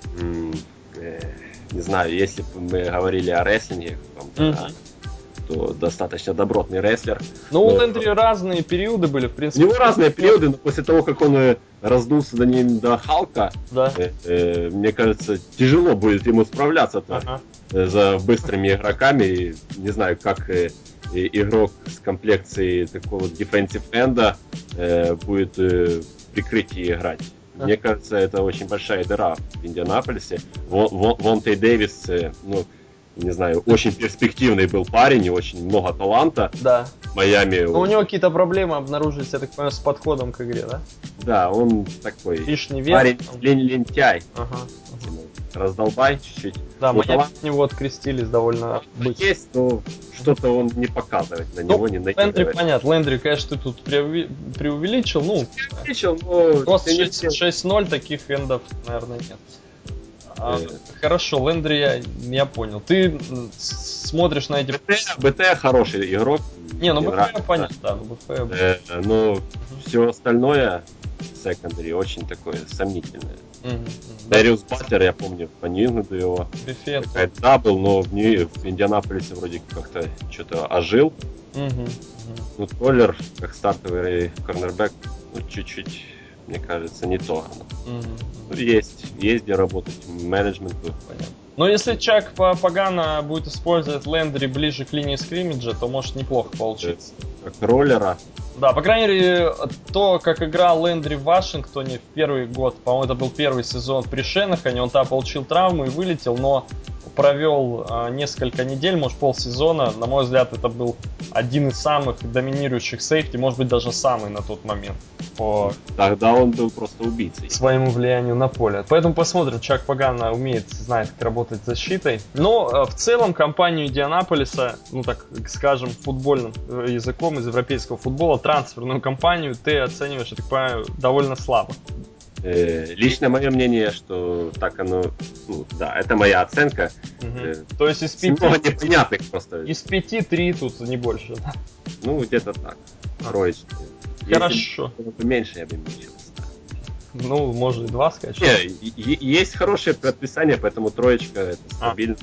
не знаю, если бы мы говорили о рестлинге, что достаточно добротный рестлер. Ну, у Лендри разные периоды были, в принципе. У него разные периоды, но после того, как он э, раздулся до ним до Халка, Да. э, э, мне кажется, тяжело будет ему справляться Ага. за быстрыми игроками. Не знаю, как э, игрок с комплекцией такого defensive энда э, будет э, в прикрытии играть. Мне кажется, это очень большая дыра в Индианаполисе. Вон, Вон- Вонтей Дэвис, э, ну, не знаю, очень перспективный был парень и очень много таланта Да. Майами. Но у него какие-то проблемы обнаружились, я так понимаю, с подходом к игре, да? Да, он такой Лишний вес. парень там. лен- лентяй. Ага. Раздолбай чуть-чуть. Да, Ну, талант от него открестились довольно быстро. есть, но что-то он не показывает на Ну, него, не Лендри, наигрывает. понятно, Лендри, конечно, ты тут преуви- преувеличил, ну, Отличил, но просто я не 6 6-0 таких эндов, наверное, нет. А, Э. Хорошо, Лендри я, я понял. Ты смотришь на эти... БТ, БТ хороший игрок. Не, ну БФ понятно, да, ну БФ... Э, но все остальное секондари очень такое сомнительное. Мгм. Дэриус Баттер, я помню, по Ньюингленду его Бифет. какая-то дабл, но в, Нью- в Индианаполисе вроде как-то что-то ожил. Ну, Толлер, как стартовый корнербэк, ну, чуть-чуть, мне кажется, не то. Мгм. Есть, есть где работать менеджменту. Понятно. Но если Чак Па- Пагана будет использовать Лендри ближе к линии скриммиджа, то может неплохо получиться. Как роллера. Да, по крайней мере, то, как играл Лендри в Вашингтоне в первый год, по-моему, это был первый сезон при Шенахане, он там получил травму и вылетел, но провел а, несколько недель, может полсезона. На мой взгляд, это был один из самых доминирующих сейфти, может быть, даже самый на тот момент по Тогда он был просто убийцей. своему влиянию на поле. Поэтому посмотрим, Чак Пагана умеет, знает, как работать с защитой. Но э, в целом компанию Индианаполиса, ну так скажем, футбольным э, языком из европейского футбола, трансферную компанию ты оцениваешь, я так понимаю, довольно слабо. Э, лично мое мнение, что так оно, ну, да, это моя оценка. Э, То есть из пяти, непонятных просто. из пяти три тут не больше. да? Ну, где-то так. Троечки. Хорошо. Если бы меньше, я бы меньше. Ну, можно и два сказать. Не, есть хорошее предписание, поэтому троечка это А. стабильно.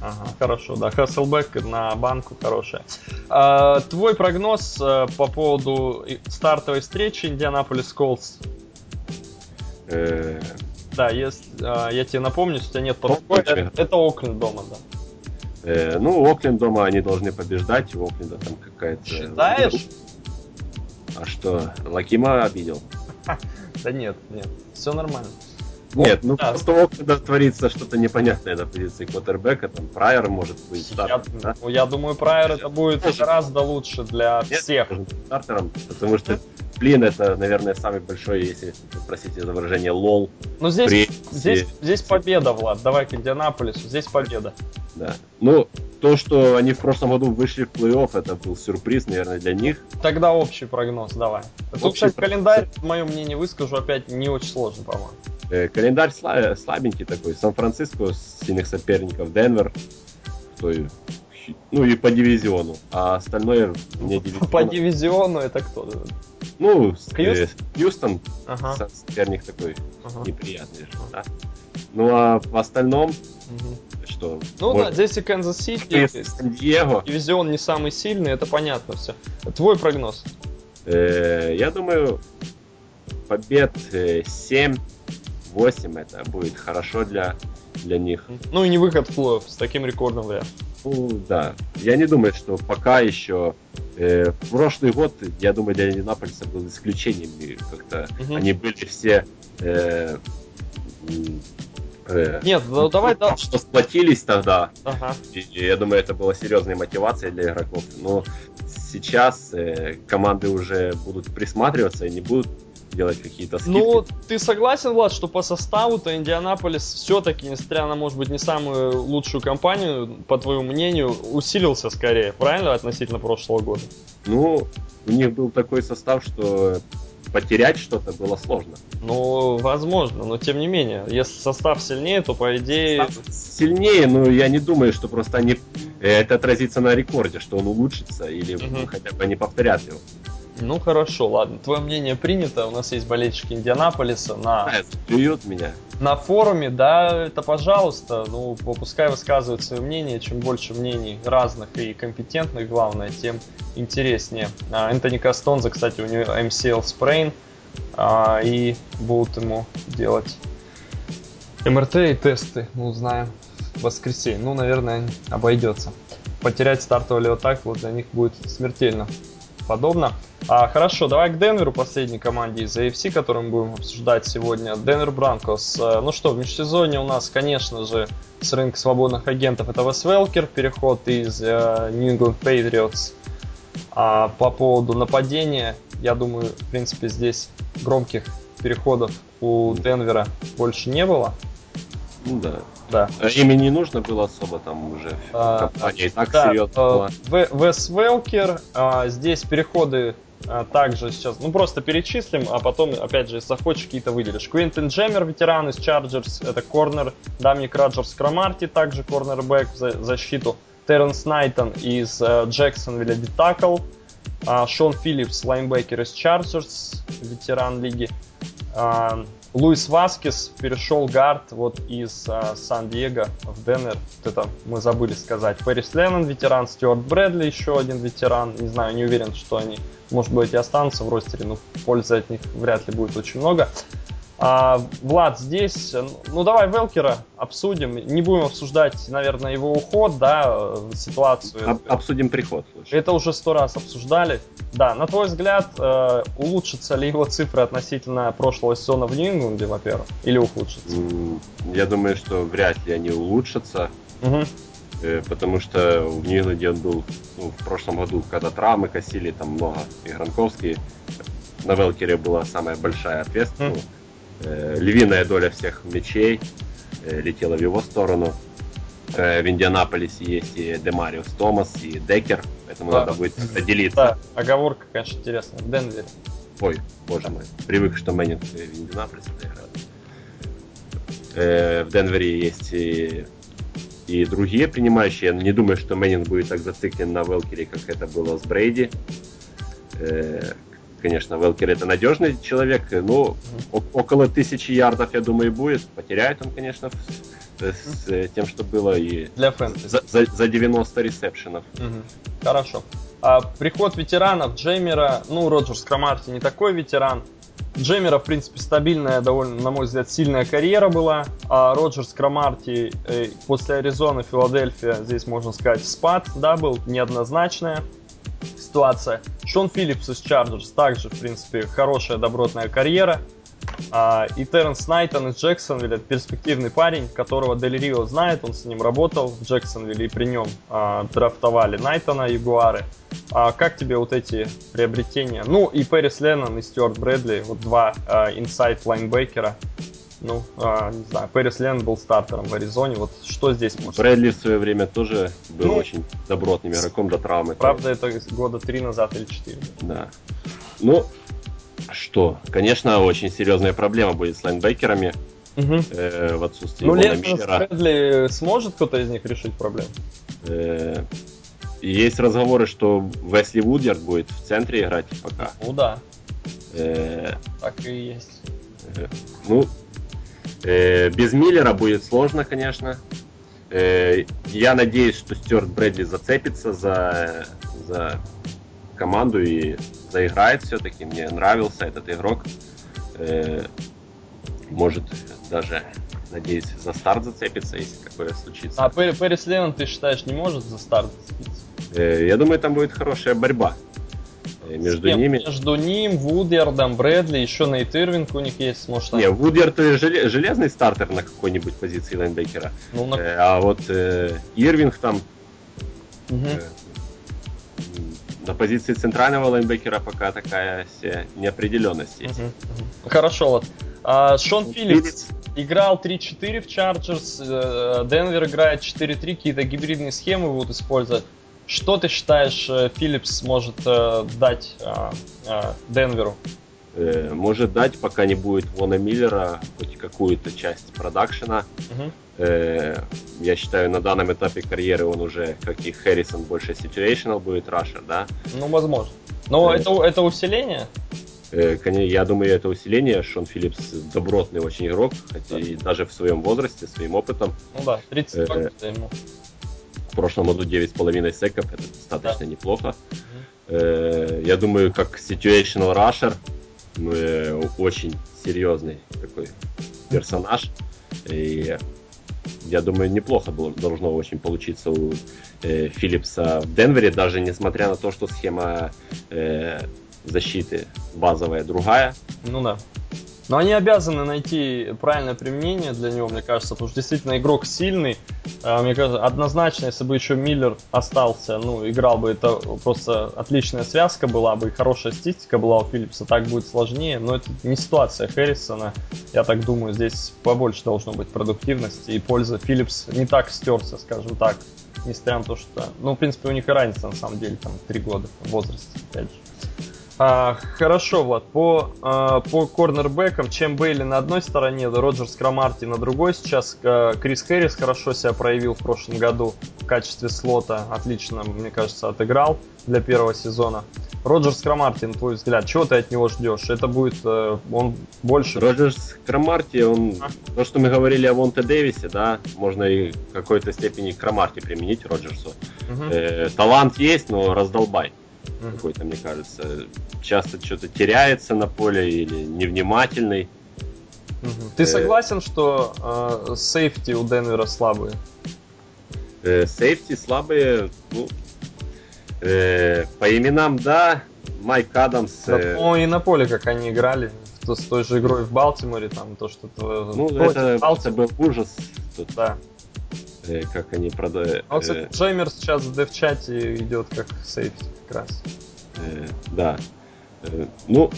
Ага, хорошо, да, Хасселбек на банку хорошая. А, твой прогноз э, по поводу стартовой встречи Индианаполис Колс Э, Да, если, а, я тебе напомню, если у тебя нет Ну, точно. это, это Окленд дома, да. э, ну, Окленд дома они должны побеждать, у Окленда там какая-то... Считаешь? А что, Лакима обидел? <laughs> Да нет, нет, все нормально. Нет, ну да. просто Окленда творится что-то непонятное на позиции квотербека, там Прайер может быть Я, стартом, да? ну, я думаю, Прайер это будет гораздо лучше для Нет, всех. стартером, потому что Флин это, наверное, самый большой, если простите за выражение, лол. Но здесь, При- здесь, здесь победа, Влад. Давай к Индианаполису. Здесь победа. Да. Ну, то, что они в прошлом году вышли в плей-офф, это был сюрприз, наверное, для них. Тогда общий прогноз, давай. Тут, Общий кстати, прогноз. календарь, мое мнение выскажу, опять не очень сложно, по-моему. Э, календарь сла- слабенький такой. Сан-Франциско, сильных соперников, Денвер, кто ну и по дивизиону. А остальное не дивизион. По дивизиону это кто? Ну, э, Хьюстон, Хьюстон соперник такой неприятный да? Ну а в остальном, что? Ну да, здесь и Канзас Сити, Диего. Дивизион не самый сильный, это понятно все. Твой прогноз? Э, я думаю, побед э, 7, 8 это будет хорошо для, для них. Ну и не выход в плей с таким рекордом вряд. Ну, да. Я не думаю, что пока еще... Э, прошлый год, я думаю, для Индианаполиса был исключением. Как-то угу. они были все... Э, э, Нет, ну, давай... Да. Что сплотились тогда. Ага. И, я думаю, это была серьезная мотивация для игроков. Но сейчас э, команды уже будут присматриваться и не будут делать какие-то скидки. Ну, ты согласен, Влад, что по составу-то Индианаполис все-таки, несмотря на, может быть, не самую лучшую компанию, по твоему мнению, усилился скорее, правильно, относительно прошлого года? Ну, у них был такой состав, что потерять что-то было сложно. Ну, возможно, но тем не менее, если состав сильнее, то по идее... Состав Сильнее, но я не думаю, что просто они э, это отразится на рекорде, что он улучшится или Мгм. хотя бы они повторят его. Ну хорошо, ладно. Твое мнение принято. У нас есть болельщики Индианаполиса на... Плюют меня. На форуме, да, это пожалуйста. Ну, пускай высказывают свое мнение. Чем больше мнений разных и компетентных, главное, тем интереснее. А, Энтони Кастонза, кстати, у него MCL sprain. А, и будут ему делать МРТ и тесты. Мы узнаем в воскресенье. Ну, наверное, обойдется. Потерять стартовый левотак вот для них будет смертельно подобно. А, хорошо, давай к Денверу, последней команде из AFC, которую мы будем обсуждать сегодня. Денвер Бранкос. Э, ну что, в межсезонье у нас, конечно же, с рынка свободных агентов это Вес Велкер, переход из uh, New England Patriots. А по поводу нападения, я думаю, в принципе, здесь громких переходов у Денвера больше не было. Ну да. Да. А Ими не нужно было особо там уже а, компания и так да, серьезно а, была. Вес Велкер, а, здесь переходы а, также сейчас, ну просто перечислим, а потом, опять же, если захочешь, какие-то выделишь. Квинтин Джеммер, ветеран из Чарджерс, это корнер, Доминик Роджерс-Кромарти, также cornerback за защиту. Терренс Найтон из Джексонвилля, э, D-tackle. Э, Шон Филлипс, linebacker из Чарджерс, ветеран лиги. Луис Васкис перешел гард вот из а, Сан-Диего в Денвер. Вот это мы забыли сказать. Пэрис Леннон ветеран, Стюарт Брэдли еще один ветеран. Не знаю, не уверен, что они, может быть, и останутся в ростере, но пользы от них вряд ли будет очень много. А, Влад, здесь, ну давай Велкера обсудим. Не будем обсуждать, наверное, его уход, да, ситуацию. Об, обсудим приход. Лучше. Это уже сто раз обсуждали. Да, на твой взгляд, э, улучшатся ли его цифры относительно прошлого сезона в Нью-Ингланде, во-первых, или ухудшатся? Я думаю, что вряд ли они улучшатся. Угу. Э, потому что в Нью-Ингланде он был ну, в прошлом году, когда травмы косили, там много игранковские. На Велкере была самая большая ответственность. Mm львиная доля всех мячей э, летела в его сторону. Э, в Индианаполисе есть и Демариус Томас, и Декер, поэтому да. надо будет делиться. Да, оговорка, конечно, интересная. В Денвере. Ой, боже мой, привык, что Мэннинг в Индианаполисе играет. В Денвере есть и, и другие принимающие. Я не думаю, что Мэннинг будет так зациклен на Велкере, как это было с Брейди конечно, Велкер это надежный человек, но mm-hmm. около тысячи ярдов, я думаю, будет. Потеряет он, конечно, с, с mm-hmm. тем, что было и для фэнтези. За, за, за 90 ресепшенов. Mm-hmm. Хорошо. А, приход ветеранов Джеммера, ну, Роджерс-Кромарти не такой ветеран. Джеммера, в принципе, стабильная, довольно, на мой взгляд, сильная карьера была. А Роджерс-Кромарти э, после Аризоны, Филадельфия, здесь, можно сказать, спад, да, был неоднозначная ситуация. Шон Филлипс из Чарджерс также, в принципе, хорошая добротная карьера. А, и Терренс Найтон из Джексонвилля, перспективный парень, которого Дель Рио знает, он с ним работал в Джексонвилле, и при нем а, драфтовали Найтона, Ягуары. А как тебе вот эти приобретения? Ну, и Пэрис Леннон и Стюарт Брэдли, вот два а, инсайд лайнбекера, ну, а, не знаю, Пэрис Лен был стартером в Аризоне. Вот что здесь можно Брэдли в свое время тоже был ну, очень добротным игроком до травмы. Правда, это года три назад или четыре. Да. Ну, что? Конечно, очень серьезная проблема будет с лайнбекерами. Угу. Э, в отсутствии Ну, с Брэдли сможет кто-то из них решить проблему? Э, есть разговоры, что Весли Вудерд будет в центре играть пока. Ну да. Э, так и есть. Э, ну, без Миллера будет сложно, конечно. Э, я надеюсь, что Стюарт Брэдли зацепится за, за команду и заиграет все-таки. Мне нравился этот игрок. Э, может даже, надеюсь, за старт зацепится, если такое случится. А Пэрис Леван, ты считаешь, не может за старт зацепиться? Я думаю, там будет хорошая борьба между ними. Между ним, Вудердом, Брэдли, еще Нейт Ирвинг у них есть, может. Не, Вудерд железный стартер на какой-нибудь позиции лайнбекера. Ну, на... э, а вот э, Ирвинг там угу. э, на позиции центрального лайнбекера пока такая вся неопределенность есть. Угу, угу. Хорошо, вот. А, Шон Филлипс играл 3-4 в Чарджерс, э, Денвер играет 4-3, какие-то гибридные схемы будут использовать. Что ты считаешь, э, может э, дать э, э, Денверу? Э, может дать, пока не будет Вона Миллера, хоть какую-то часть продакшена. Угу. Э, я считаю, на данном этапе карьеры он уже, как и Харрисон, больше situational будет рашер, да? Ну, возможно. Но э, это, это усиление? Э, я думаю, это усиление. Шон Филлипс добротный очень игрок, хотя да. и даже в своем возрасте, своим опытом. Ну да, 30 э, ему. В прошлом году 9,5 секов, это достаточно да. неплохо. Э, я думаю, как situational rusher, очень серьезный такой персонаж. И я думаю, неплохо было, должно очень получиться у э, Филлипса в Денвере, даже несмотря на то, что схема э, защиты базовая другая. Ну да. Но они обязаны найти правильное применение для него, мне кажется, потому что действительно игрок сильный. А, мне кажется, однозначно, если бы еще Миллер остался, ну, играл бы, это просто отличная связка была бы, и хорошая статистика была у Филлипса, так будет сложнее, но это не ситуация Хэррисона. Я так думаю, здесь побольше должно быть продуктивности и пользы. Филлипс не так стерся, скажем так, несмотря на то, что... Ну, в принципе, у них и разница, на самом деле, там, три года в возрасте, опять же. А, хорошо, Влад, по, а, по корнербекам, чем Бейли на одной стороне, да Роджерс Крамарти на другой. Сейчас а, Крис Хэррис хорошо себя проявил в прошлом году в качестве слота. Отлично, мне кажется, отыграл для первого сезона. Роджерс Крамарти, на твой взгляд, чего ты от него ждешь? Это будет э, он больше... Роджерс Крамарти, он... А? То, что мы говорили о Вонте Дэвисе, да, можно и в какой-то степени Крамарти применить Роджерсу. Угу. Э, талант есть, но раздолбай mm-hmm. какой-то, мне кажется. Часто что-то теряется на поле или невнимательный. Mm-hmm. Ты э, согласен, что э, сейфти у Денвера слабые? Э, сейфти слабые, ну, э, по именам да, Майк Адамс. Э... Ну и на поле, как они играли, то, с той же игрой в Балтиморе, там то, что ну, это, это был ужас. Тут. Да. Э, как они продают. А, кстати, э, Джеймер сейчас в дев-чате идет как сейфти как раз. Э, да. Ну,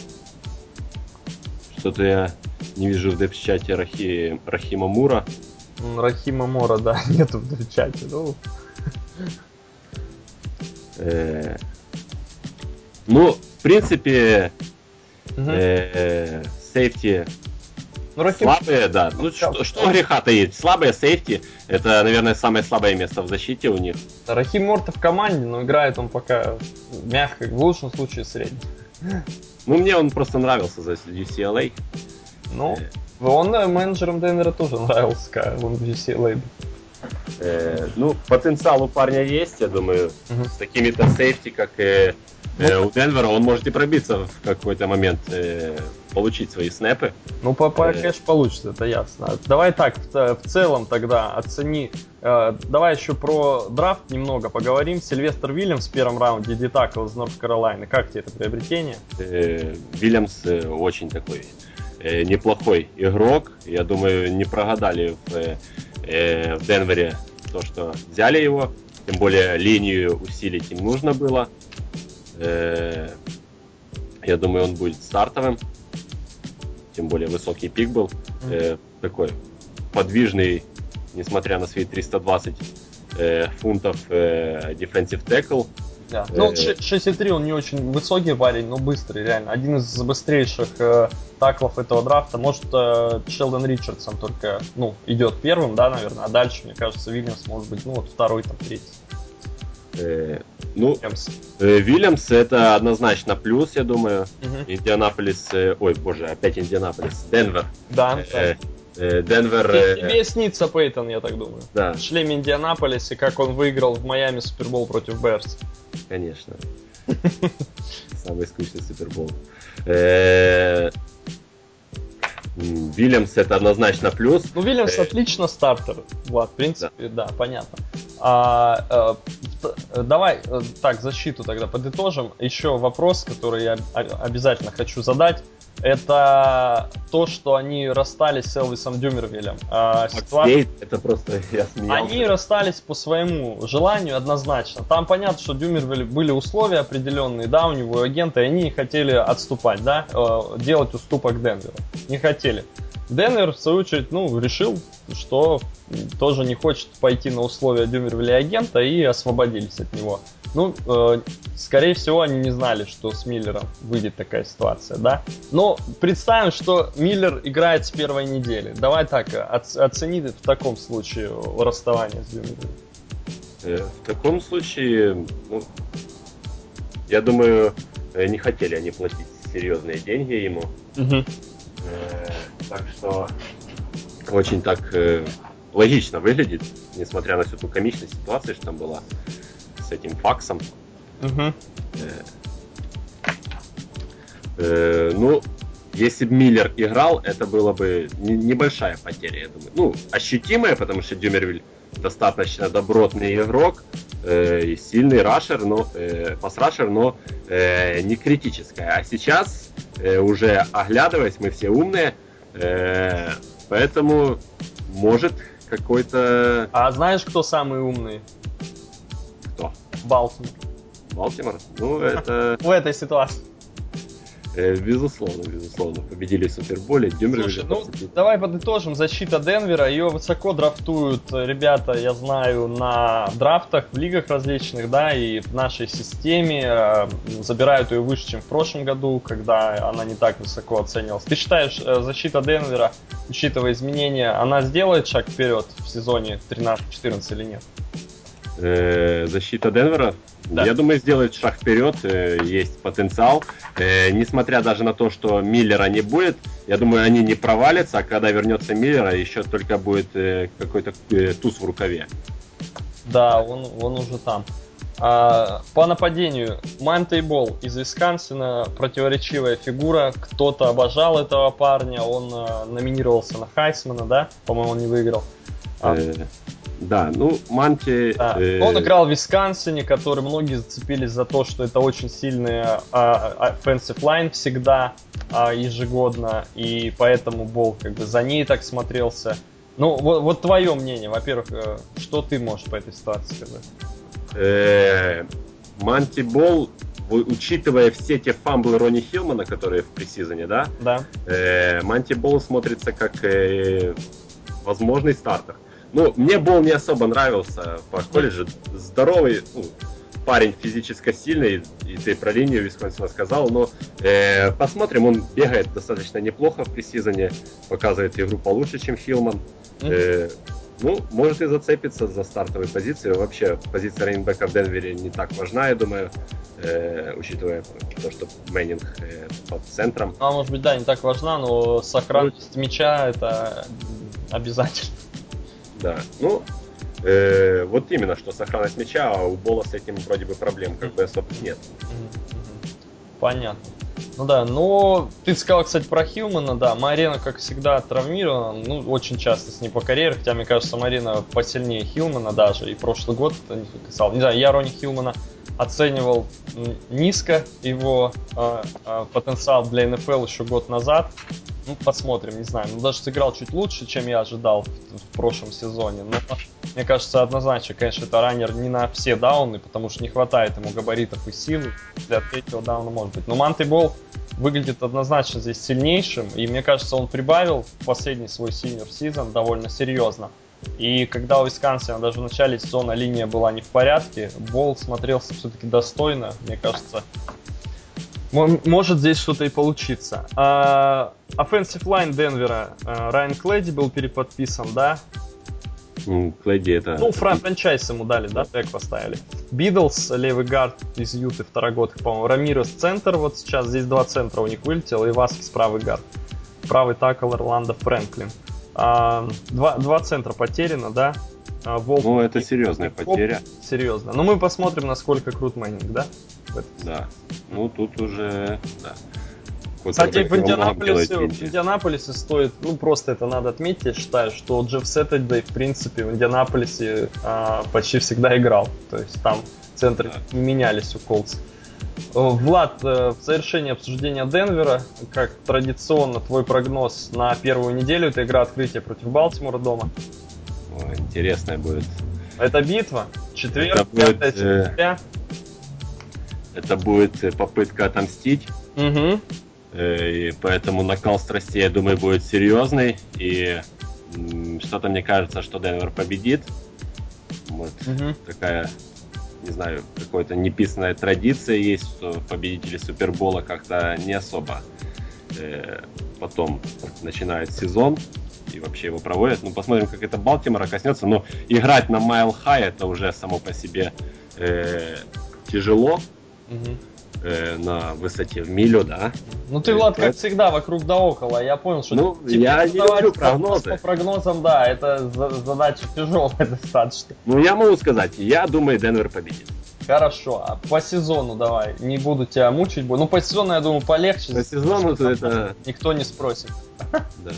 что-то я не вижу в дев-чате Рахи... Рахима Мура. Рахима Мура, да, <laughs> нету в дев-чате. Ну, ну в принципе, сейфти ну. Слабые, да. Ну, что, что греха-то есть? Слабые сейфти. Это, наверное, самое слабое место в защите у них. Рахим Морта в команде, но играет он пока мягко, в лучшем случае средний. Ну, мне он просто нравился за UCLA. Ну, он э, менеджером Денвера тоже нравился, как он в UCLA. Э, ну, потенциал у парня есть, я думаю, угу. с такими-то сейфти, как э, э, у Денвера, он может и пробиться в какой-то момент э, получить свои снэпы. Ну, по, по, конечно, получится, это ясно. Давай так, в, в целом тогда оцени. Э, давай еще про драфт немного поговорим. Сильвестр Вильямс в первом раунде, дитакл из Норт Каролайны. Как тебе это приобретение? Э, Вильямс э, очень такой э, неплохой игрок. Я думаю, не прогадали в, э, в Денвере то, что взяли его. Тем более линию усилить им нужно было. Э, я думаю, он будет стартовым тем более высокий пик был, э, такой подвижный, несмотря на свои 320 э, фунтов э, defensive tackle. Да. Ну, 6,3 он не очень высокий парень, но быстрый, реально. Один из быстрейших э, таклов этого драфта. Может, э, Челден Ричардсон только, ну, идет первым, да, наверное, а дальше, мне кажется, Вильямс может быть, ну, вот второй, там, третий. Э, ну, Вильямс. Э, Вильямс это однозначно плюс, я думаю. Угу. Индианаполис, э, ой, боже, опять Индианаполис, Денвер. Да. Э, э, Денвер. Э, тебе снится Пейтон, я так думаю. Да. В шлеме Индианаполис и как он выиграл в Майами Супербол против Берс. Конечно. <laughs> Самый скучный Супербол. Э, Вильямс это однозначно плюс. Ну, Вильямс э... отлично стартер. Влад, в принципе, да, да понятно. А, э, давай э, так, защиту тогда подытожим. Еще вопрос, который я обязательно хочу задать это то, что они расстались с Элвисом Дюмервилем. А, ситуация... Это просто я смеялся. Они расстались по своему желанию однозначно. Там понятно, что Дюмервиль были условия определенные, да, у него агенты, и они не хотели отступать, да, э, делать уступок Денверу. Не хотели. Денвер, в свою очередь, ну, решил, что тоже не хочет пойти на условия Дюмервилля агента и освободились от него. Ну, э, скорее всего, они не знали, что с Миллером выйдет такая ситуация, да? Но представим, что Миллер играет с первой недели. Давай так, оцени в таком случае расставание с Дюмервиллем. Э, в таком случае, ну, я думаю, э, не хотели они платить серьезные деньги ему. Мгм. Э, Так что очень так э, логично выглядит, несмотря на всю ту комичность ситуации, что там была с этим факсом. Э, ну, если бы Миллер играл, это было бы не- небольшая потеря, я думаю. Ну, ощутимая, потому что Дюмервиль достаточно добротный игрок э, сильный рашер, но э, пас-рашер, но э, не критическая. А сейчас, э, уже оглядываясь, мы все умные, э, поэтому может какой-то А знаешь, кто самый умный? кто? Балтимор. Балтимор? Ну, это <laughs> В этой ситуации. Э, безусловно, безусловно. Победили в Суперболе. Дюмервиль Слушай, ну давай подытожим. Защита Денвера. Ее высоко драфтуют э, ребята, я знаю, на драфтах в лигах различных, да, и в нашей системе э, забирают ее выше, чем в прошлом году, когда она не так высоко оценивалась. Ты считаешь, защита Денвера, учитывая изменения, она сделает шаг вперед в сезоне 13-14 или нет? Э, защита Денвера, Да. я думаю, сделает шаг вперед, э, есть потенциал. Э, несмотря даже на то, что Миллера не будет, я думаю, они не провалятся, а когда вернется Миллера, еще только будет э, какой-то э, туз в рукаве. Да, он, он уже там. А, по нападению, Мантейбол из Висконсина, противоречивая фигура. Кто-то обожал этого парня, он э, номинировался на Хайсмана, да? По-моему, он не выиграл. А, Э, да, ну, Манти... да. э, Он играл в Висконсине, который многие зацепились за то, что это очень сильный а, а, offensive line всегда а, ежегодно, и поэтому Бол как бы за ней так смотрелся. Ну, вот, вот твое мнение, во-первых, э, что ты можешь по этой ситуации сказать? э, Манти Бол, учитывая все те фамблы Ронни Хилмана, которые в пресизоне, да, Да? Э, Манти Бол смотрится как э, возможный стартер. Ну, мне Бол не особо нравился по колледжу. Здоровый ну, парень, физически сильный, и ты про линию Висконсина сказал, но э, посмотрим, он бегает достаточно неплохо в пресизоне, показывает игру получше, чем Хилман. Э, ну, может и зацепиться за стартовые позиции. Вообще, позиция раненбека в Денвере не так важна, я думаю, э, учитывая то, что Мэннинг э, под центром. Она, может быть, да, не так важна, но сохранность мяча это обязательно. Да, ну, э, вот именно, что сохранность мяча, а у Бола с этим вроде бы проблем как бы особо нет. Понятно. Ну да, но ты сказал, кстати, про Хилмана, да, Марина, как всегда, травмирована, ну, очень часто с ней по карьере, хотя, мне кажется, Марина посильнее Хилмана даже, и прошлый год это не касал. Не знаю, я Рони Хилмана оценивал низко его э, э, потенциал для НФЛ еще год назад. Ну, посмотрим, не знаю. Ну, даже сыграл чуть лучше, чем я ожидал в, в прошлом сезоне. Но мне кажется, однозначно, конечно, это раннер не на все дауны, потому что не хватает ему габаритов и силы. Для третьего дауна может быть. Но Манты Бол выглядит однозначно здесь сильнейшим. И мне кажется, он прибавил в последний свой синьор сезон довольно серьезно. И когда у Висконсина даже в начале сезона линия была не в порядке, Бол смотрелся все-таки достойно. Мне кажется, может здесь что-то и получиться. А, Offensive line Денвера. а, Райан Клэди был переподписан, да? Ну, Клэди это... Ну, фран- франчайз ему дали, да, трек поставили. Бидлс, левый guard из Юты, второгодка, по-моему. Рамирес центр, вот сейчас здесь два центра у них вылетело, и Васкес правый guard. Правый tackle Орландо Фрэнклин. А, два, два центра потеряно, да? А, Волк- Ну, это серьезная потеря. Серьезно. Но мы посмотрим, насколько крут Мэннинг, да? Да. Ну, тут уже... Да. Кстати, в Индианаполисе, в. Индианаполисе стоит, ну просто это надо отметить, я считаю, что Джефф Сэтердей, в принципе, в Индианаполисе а, почти всегда играл. То есть там центры Да. не менялись у Колдс. Влад, э, в завершении обсуждения Денвера, как традиционно, твой прогноз на первую неделю, это игра открытия против Балтимора дома. Ой, интересная будет. Это битва, четверг, Это будет, 5 э, сентября. Это будет э, попытка отомстить. Э, И поэтому накал страстей, я думаю, будет серьезный. И что-то мне кажется, что Денвер победит. Вот Мгм. такая, не знаю, какая-то неписанная традиция есть, что победители Супербола как-то не особо э, потом начинают сезон и вообще его проводят. Ну, посмотрим, как это Балтимора коснется. Но играть на Майл Хай это уже само по себе э, тяжело. Э, на высоте в милю, да. Ну ты, Влад, как всегда, вокруг да около. Я понял, что ну, я не люблю прогнозы. По прогнозам, да, это задача тяжелая <laughs> достаточно. Ну, я могу сказать, я думаю, Денвер победит. Хорошо, а по сезону давай, не буду тебя мучить. Ну, по сезону, я думаю, полегче. По сезону это... Никто не спросит. <laughs> Да.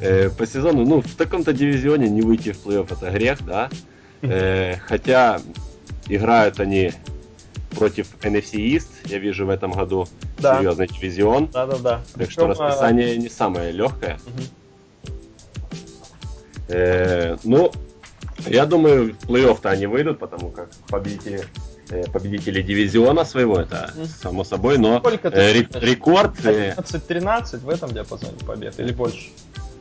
Э, по сезону, ну, в таком-то дивизионе не выйти в плей-офф это грех, да. Э, хотя играют они против NFC East, я вижу в этом году да. серьезный дивизион. Да, да, да. Так Причем, что расписание а... не самое легкое. Угу. Э, ну, я думаю, в плей-офф-то они выйдут, потому как победители, э, победители дивизиона своего, это само собой, но э, рекорд... 11-13 э, в этом диапазоне побед или больше?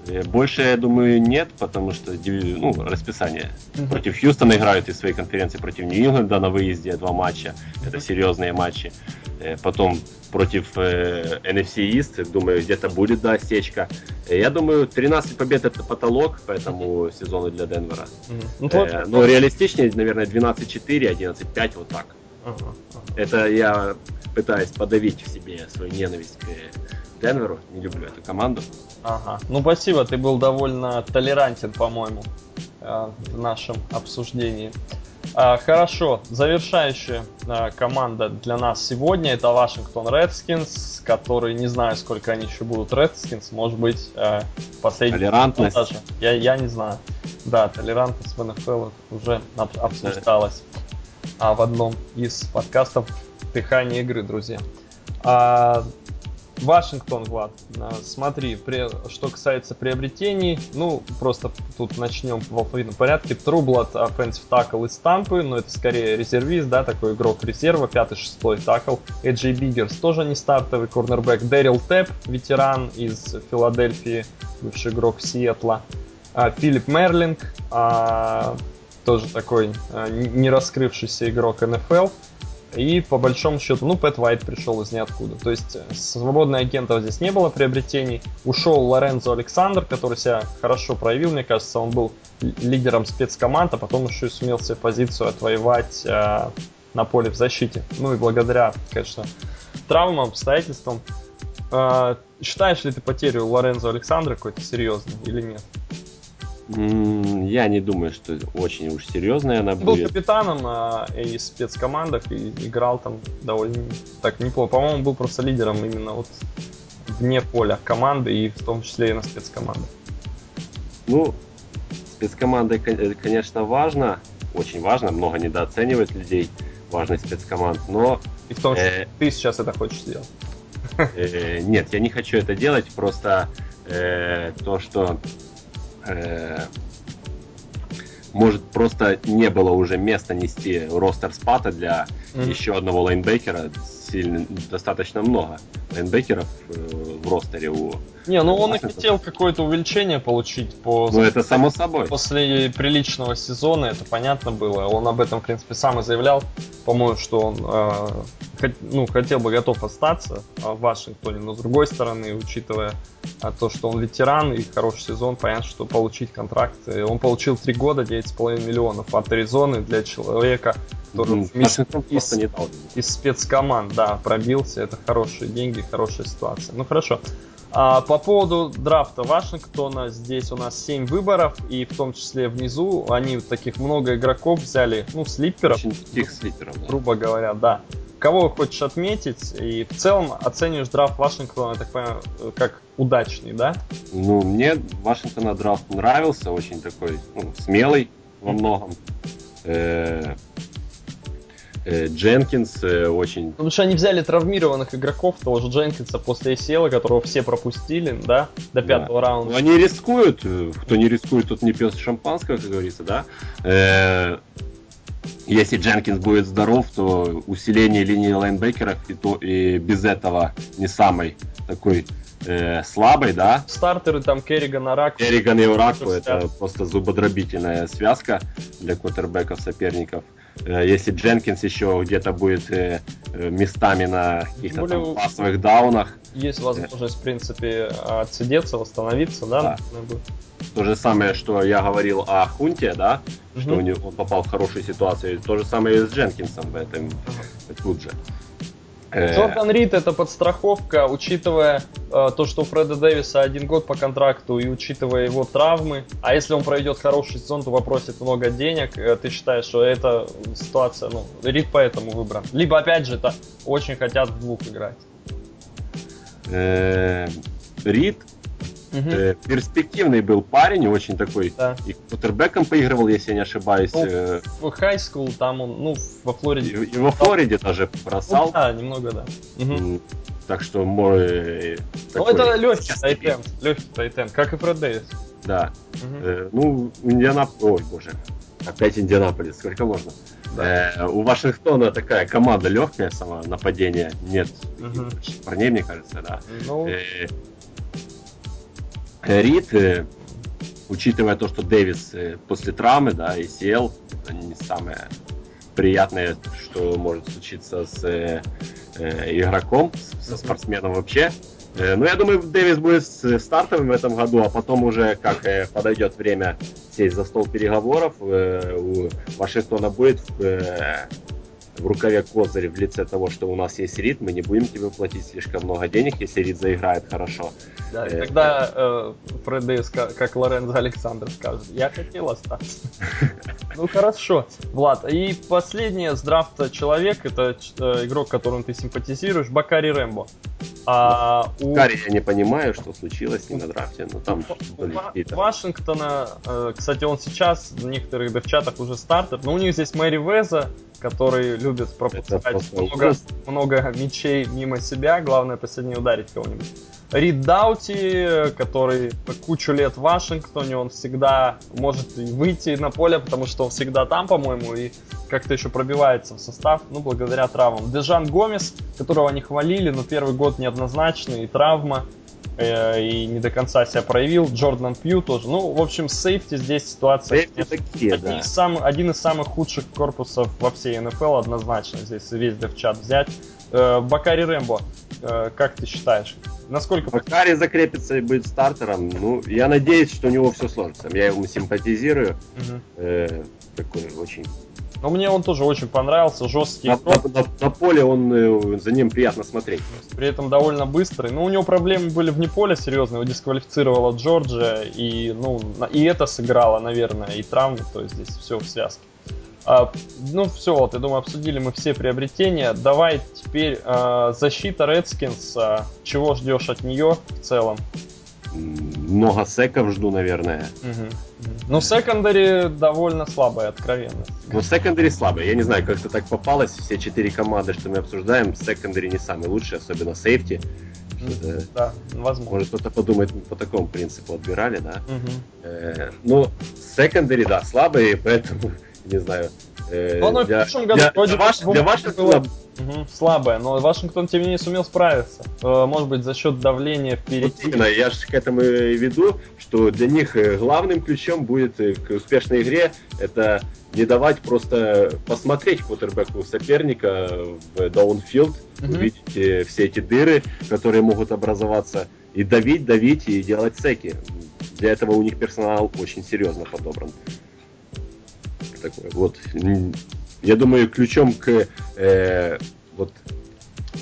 Э, больше, я думаю, нет, потому что ну, расписание. Mm-hmm. Против Хьюстона играют из своей конференции, против Нью-Ингланда на выезде два матча. Mm-hmm. Это серьезные матчи. Э, потом против э, NFC East, думаю, где-то будет, да, осечка. Э, я думаю, 13 побед это потолок по этому сезону для Денвера. Ну, э, но реалистичнее, наверное, 12-4, 11-5, вот так. Это я пытаюсь подавить в себе свою ненависть к Денверу. Не люблю эту команду. Ага. Ну, спасибо, ты был довольно толерантен, по-моему, э, в нашем обсуждении. А, хорошо, завершающая а, команда для нас сегодня это Вашингтон Редскинс, которые не знаю, сколько они еще будут Редскинс, может быть, э, последний. Толерантность. Даже. Я, я не знаю. Да, толерантность в НФЛ уже обсуждалась а, в одном из подкастов «Дыхание игры», друзья. А, Вашингтон, Влад, а, смотри, что касается приобретений, ну, просто тут начнем в алфавитном порядке. Трублад, offensive tackle из Тампы, но это скорее резервист, да, такой игрок резерва, 5-6 tackle. И Джей Биггерс тоже не стартовый cornerback. Дэрил Тэп, ветеран из Филадельфии, бывший игрок Сиэтла. А, Филипп Мерлинг, а, тоже такой а, не раскрывшийся игрок НФЛ. И по большому счету, ну, Пэт Вайт пришел из ниоткуда. То есть э, свободных агентов здесь не было приобретений. Ушел Лорензо Александр, который себя хорошо проявил, мне кажется, он был лидером спецкоманд, а потом еще и сумел себе позицию отвоевать э, на поле в защите. Ну и благодаря, конечно, травмам, обстоятельствам. Э, считаешь ли ты потерю Лорензо Александра какой-то серьезной или нет? Я не думаю, что очень уж серьезная она Был будет. Был капитаном а, и в спецкомандах и играл там довольно так неплохо. По-моему, был просто лидером именно вот вне поля команды и в том числе и на спецкомандах. Ну, спецкоманды, конечно, важно, очень важно, много недооценивает людей важность спецкоманд, но... И в том числе э, ты сейчас это хочешь сделать. Э, нет, я не хочу это делать, просто э, то, что э, может просто не было уже места нести ростер спата для mm-hmm. еще одного лайнбекера. Сильно, достаточно много лайнбекеров э, в ростере у не, ну он и хотел какое-то увеличение получить по... Ну это само собой. После приличного сезона, это понятно было. Он об этом, в принципе, сам и заявлял. По-моему, что он э, ну, хотел бы готов остаться в Вашингтоне. Но с другой стороны, учитывая а, то, что он ветеран и хороший сезон, понятно, что получить контракт. Он получил 3 года, 9,5 миллионов от Аризоны для человека, который mm, из, из, из спецкоманд, да, пробился. Это хорошие деньги, хорошая ситуация. Ну хорошо. А, по поводу драфта Вашингтона, здесь у нас 7 выборов, и в том числе внизу они таких много игроков взяли, ну, слиперов. Очень таких слиперов, да. Грубо говоря, да. Кого хочешь отметить, и в целом оцениваешь драфт Вашингтона, я так понимаю, как удачный, да? Ну, мне Вашингтона драфт нравился, очень такой, ну, смелый во многом. Э, Э, Дженкинс э, очень... Потому что они взяли травмированных игроков, того же Дженкинса после ACL, которого все пропустили, да, до пятого да. раунда. Они рискуют, э, кто не рискует, тот не пьет шампанского, как говорится, да. Если Дженкинс будет здоров, то усиление линии лайнбекеров и, то, и без этого не самый такой э, слабой, да. Стартеры там Керриган, Араку. Керриган и Ураку это просто зубодробительная связка для квотербеков соперников. э, если Дженкинс еще где-то будет э, э, местами на каких-то более, там пасовых даунах. Есть возможность, в принципе, отсидеться, восстановиться, да? Да. То же самое, что я говорил о Хунте, да, Мгм. что у него, он попал в хорошую ситуацию. То же самое и с Дженкинсом в этом тут же. Э, Джордан Рид это подстраховка, учитывая э, то, что у Фреда Дэвиса один год по контракту и учитывая его травмы. А если он проведет хороший сезон, то попросит много денег. Э, ты считаешь, что это ситуация, ну, Рид поэтому выбран. Либо, опять же, это очень хотят в двух играть. э, Рид Мгм. э, перспективный был парень, очень такой. Да. И квотербеком поигрывал, если я не ошибаюсь. Ну, э, В high school там он, ну, во Флориде. и, и во Флориде даже Ну, бросал. да, немного, да. М, Так что мой. Ну, это легкий тайтенд, легкий тайтенд, как и Фред Дэвис. Да. Мгм. Э, ну, Индианап... Ой, боже. Опять Индианаполис. Сколько можно? Да. Э, у Вашингтона такая команда легкая, само нападение. Нет Мгм. парней, мне кажется, да. Ну, Э, Рид, учитывая то, что Дэвис э, после травмы, да, и сел, это не самое приятное, что может случиться с э, э, игроком, со спортсменом вообще. Э, Но я думаю, Дэвис будет стартовым в этом году, а потом уже, как подойдет время сесть за стол переговоров, у Вашингтона будет в рукаве козырь в лице того, что у нас есть Рид, мы не будем тебе платить слишком много денег, если Рид заиграет хорошо. да, и э, тогда э, Фред Дэвис, ка- как Лоренцо Александр скажет, я хотел остаться. <laughs> Ну хорошо, Влад, и последнее с драфта человек, это э, игрок, которому ты симпатизируешь, Бакари Рэмбо. А у Карри я не понимаю, что случилось с ним на драфте, но там у были Ва- какие-то... Вашингтона, э, кстати, он сейчас в некоторых девчатах уже стартер, но у них здесь Мэри Веза, который любит пропускать просто много, много мячей мимо себя, главное последний ударить кого-нибудь. Рид Даути, который кучу лет в Вашингтоне, он всегда может и выйти на поле, потому что он всегда там, по-моему, и как-то еще пробивается в состав, ну, благодаря травмам. Дежан Гомес, которого они хвалили, но первый год неоднозначный, и травма, и не до конца себя проявил. Джордан Пью тоже. Ну, в общем, с сейфти здесь ситуация... Сейфти такие, один, да. сам- один из самых худших корпусов во всей НФЛ однозначно, здесь весь девчат взять. Э, Бакари Рэмбо, э, как ты считаешь? Насколько... Бакари закрепится и будет стартером. Ну, я надеюсь, что у него все сложится. Я ему симпатизирую. Мгм. Э, такой очень. Но мне он тоже очень понравился, жесткий На, на- на- на поле он э, за ним приятно смотреть. при этом довольно быстрый. Ну, у него проблемы были вне поля серьезные, его дисквалифицировала Джорджия, и, ну, и это сыграло, наверное, и травмы, то есть здесь все в связке. А, ну, все, вот, я думаю, обсудили мы все приобретения. Давай теперь а, защита Redskins. а, чего ждешь от нее в целом? Много секов жду, наверное. Ну, секондари довольно слабая, откровенно. Но секондари слабый. Я не знаю, как это так попалось. Все четыре команды, что мы обсуждаем, секондари не самый лучший, особенно сейфти. Что-то- Да, возможно. Может кто-то подумает, по такому принципу отбирали, да? Мгм. Э, ну, секондари, да, слабые, <laughs> поэтому, не знаю. Э, Ну, оно в для, прошлом году для, вроде для ваш- для было- Вашингтона Мгм, слабая, но Вашингтон, тем не менее, сумел справиться. Э, Может быть, за счет давления Вот впереди. именно, я же к этому и веду, что для них э, главным ключом будет к успешной игре это не давать просто посмотреть квотербеку соперника в даунфилд, Мгм. увидеть все эти дыры, которые могут образоваться, и давить, давить и делать секи. Для этого у них персонал очень серьезно подобран. Такой вот. М, Я думаю, ключом к э, вот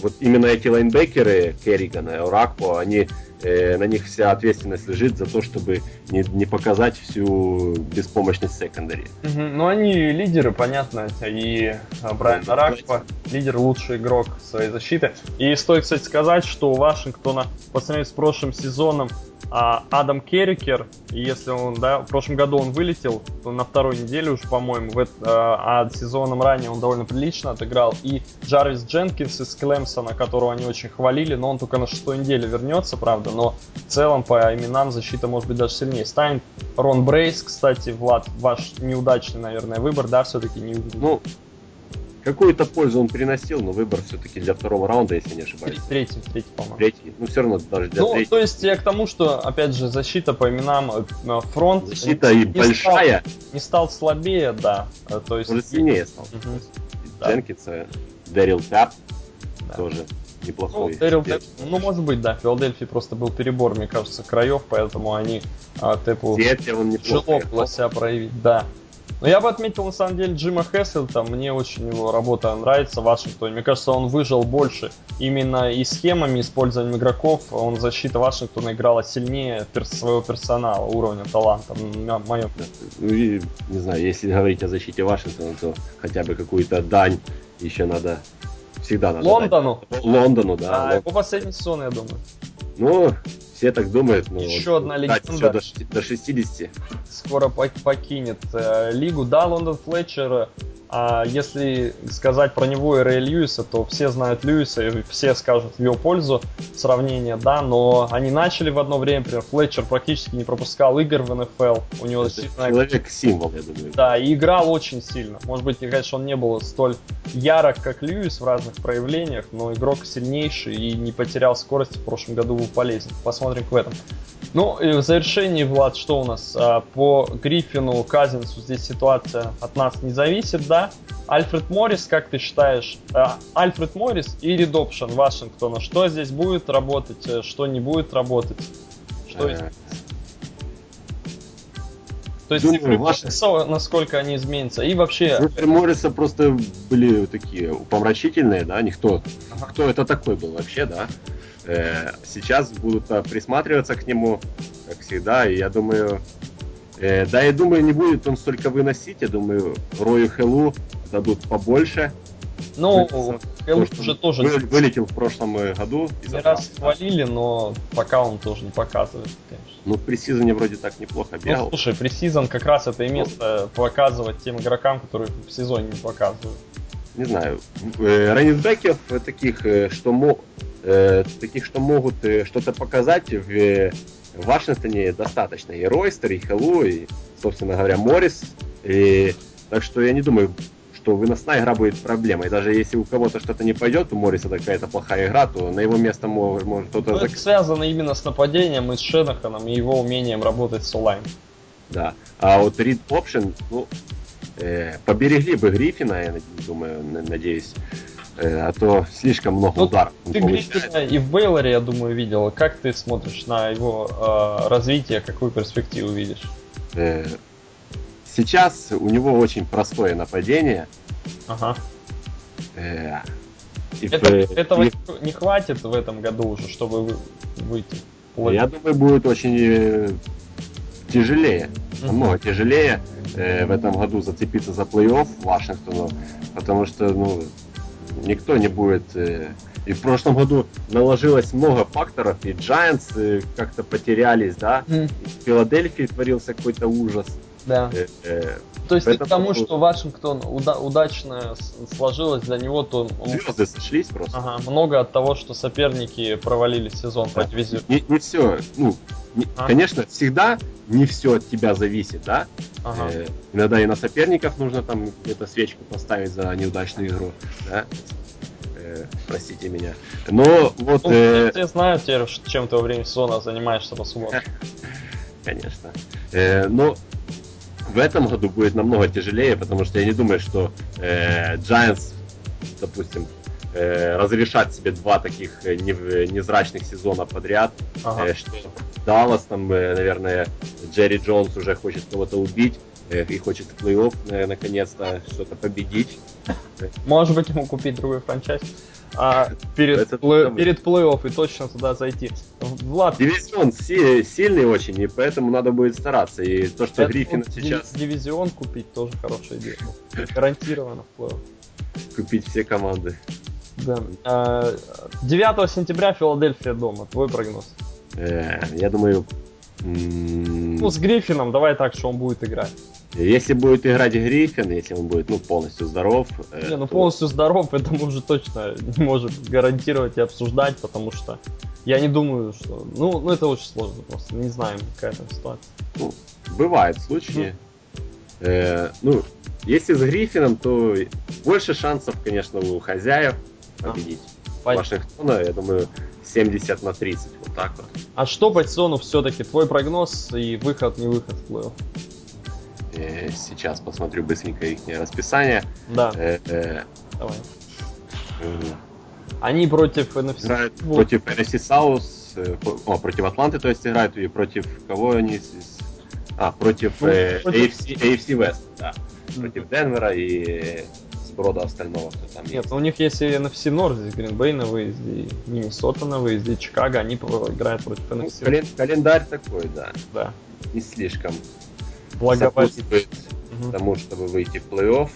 вот именно эти лайнбекеры Керригана и Оракпо, они э, на них вся ответственность лежит за то, чтобы не, не показать всю беспомощность секондари. Мгм, Ну, они лидеры, понятно. И а, Брайан Да, Ракпа, лидер, лучший игрок своей защиты. И стоит, кстати, сказать, что у Вашингтона по сравнению с прошлым сезоном а, Адам Керрикер, если он, да, в прошлом году он вылетел то на второй неделе уже, по-моему, в а, а сезоном ранее он довольно прилично отыграл. И Джарвис Дженкинс из Клемсона, которого они очень хвалили, но он только на шестой неделе вернется, правда, но в целом по именам защита может быть даже сильнее станет. Рон Брейс, кстати, Влад, ваш неудачный, наверное, выбор, да, все-таки не Ну, какую-то пользу он приносил, но выбор все-таки для второго раунда, если не ошибаюсь. Третий, третий, по-моему. Третий, ну все равно даже для ну, третьего. то есть я к тому, что, опять же, защита по именам э, фронт... Защита и большая. Стал, не стал слабее, да. То есть... Уже сильнее стал. Угу. Дженкинса, Дэрил Тап да. тоже неплохой. Ну, Дэрил Тэп, ну, может быть, да. В Филадельфии просто был перебор, мне кажется, краев, поэтому они а, Тэпу тяжело было себя проявить, да. Но я бы отметил, на самом деле, Джима Хесселта. Мне очень его работа нравится в Вашингтоне. Мне кажется, он выжил больше именно и схемами, использованием игроков. Он защита Вашингтона играла сильнее своего персонала, уровня таланта, на моем. Ну и, не знаю, если говорить о защите Вашингтона, то хотя бы какую-то дань еще надо всегда надо. Лондону? Дать. Лондону, да. А, Лондон. его последний сезон, я думаю. Ну, все так думают. Но Еще вот, одна легенда. До, до 60. Скоро покинет э, лигу. Да, Лондон Флетчер а если сказать про него и Рэя Льюиса, то все знают Льюиса и все скажут в его пользу сравнение, да, но они начали в одно время, например, Флетчер практически не пропускал игр в НФЛ. У него Это человек-символ, я думаю. Да, и играл очень сильно. Может быть, конечно, он не был столь ярок, как Льюис в разных проявлениях, но игрок сильнейший и не потерял скорости в прошлом году был полезен. Посмотрим в этом. Ну и в завершении, Влад, что у нас? А, по Гриффину, Казинсу здесь ситуация от нас не зависит, да? Альфред Моррис, как ты считаешь? А, Альфред Моррис и редопшн Вашингтона. Что здесь будет работать, э, что не будет работать? Что э. То есть Думаю, ваши... насколько они изменятся. И вообще... Цифры Морриса просто были такие упомрачительные, да? Никто... Ага. Кто это такой был вообще, да? Э, сейчас будут э, присматриваться к нему, как всегда, и я думаю, э, да, я думаю, не будет он столько выносить, я думаю, Рою Хеллу дадут побольше. Ну, Хелл уже тоже... Вы, вылетел в прошлом году. Не раз хвалили, но пока он тоже не показывает, конечно. Ну, в пресизоне вроде так неплохо ну, бегал. Ну, слушай, пресизон как раз это и место показывать тем игрокам, которые в сезоне не показывают. Не знаю, раннинбеков таких, что мо э, таких, что могут э, что-то показать в, э, в Вашингтоне достаточно. И Ройстер, и Хэллу, и, собственно говоря, Моррис. И, так что я не думаю, что выносная игра будет проблемой. Даже если у кого-то что-то не пойдет, у Морриса какая-то плохая игра, то на его место может, может кто-то... Ну, это связано именно с нападением и с Шенаханом, и его умением работать с онлайн. Да. А вот Read Option, ну, э, поберегли бы Гриффина, я думаю, надеюсь. Э, а то слишком много ну, ударов. Ты Гриффина и в Бейлоре, я думаю, видел. Как ты смотришь на его э, развитие, какую перспективу видишь? Э, сейчас у него очень простое нападение. Ага. Э, и Это, в, этого и... не хватит в этом году уже, чтобы выйти. Я думаю, будет очень тяжелее, намного тяжелее э, в этом году зацепиться за плей-офф Вашингтону, потому что, ну, никто не будет... Э, и в прошлом году наложилось много факторов, и Giants э, как-то потерялись, да, mm. в Филадельфии творился какой-то ужас. Да. Э, э, то есть Поэтому... к тому, что Вашингтон уда- удачно сложилось для него, то... Звезды сошлись просто. Ага, много от того, что соперники провалили сезон да. по дивизиону. Не, не все, ну, не, а? конечно, всегда не все от тебя зависит, да? Ага. Э, иногда и на соперников нужно там где-то свечку поставить за неудачную игру, да? Э, простите меня. Но вот... Ну, э... Все знают теперь, чем ты во время сезона занимаешься по субботам. <laughs> Конечно. Э, но в этом году будет намного тяжелее, потому что я не думаю, что э, Giants, допустим, э, разрешат себе два таких э, невзрачных сезона подряд, ага. э, что Даллас там, э, наверное, Джерри Джонс уже хочет кого-то убить и хочет в плей-офф э, наконец-то что-то победить. Может быть, ему купить другой франчайз. А перед, плей, перед плей-офф и точно туда зайти. Влад. Дивизион си, сильный очень, и поэтому надо будет стараться. И то, что Гриффин сейчас... Дивизион купить тоже хорошая идея. Гарантированно в плей-офф. Купить все команды. Да. 9 а, сентября Филадельфия дома. Твой прогноз? Э, я думаю... Ну, с Гриффином, давай так, что он будет играть. Если будет играть Гриффин, если он будет ну, полностью здоров... Э, не, ну то... полностью здоров, <laughs> это мы уже точно не можем гарантировать и обсуждать, потому что я не думаю, что... Ну, ну это очень сложно просто, не знаем, какая там ситуация. Ну, бывают случаи. Э, ну, если с Гриффином, то больше шансов, конечно, у хозяев победить. А, Вашингтона, я думаю, 70 на 30, вот так вот. А что сезону все-таки? Твой прогноз и выход, не выход в плей э, Сейчас посмотрю быстренько их расписание. Да. Э, э, Давай. Они против NFC... Играют вот. против NFC South, о, против Атланты, то есть играют, и против кого они... А, против, ну, э, против... AFC, AFC West, да. Mm-hmm. Против Денвера и сброда остального, кто там Нет, есть. у них есть и NFC North, здесь Гринбей на выезде, и Миннесота на выезде, и Чикаго, они играют против ну, NFC. Кален- календарь такой, да. Да. Не слишком благоприятствует угу. тому, чтобы выйти в плей-офф,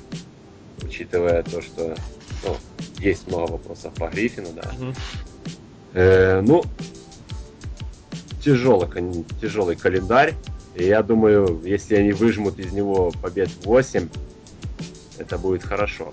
учитывая то, что ну, есть много вопросов по Гриффину, да. Угу. Э, ну, тяжелый, тяжелый календарь. И я думаю, если они выжмут из него побед 8, это будет хорошо.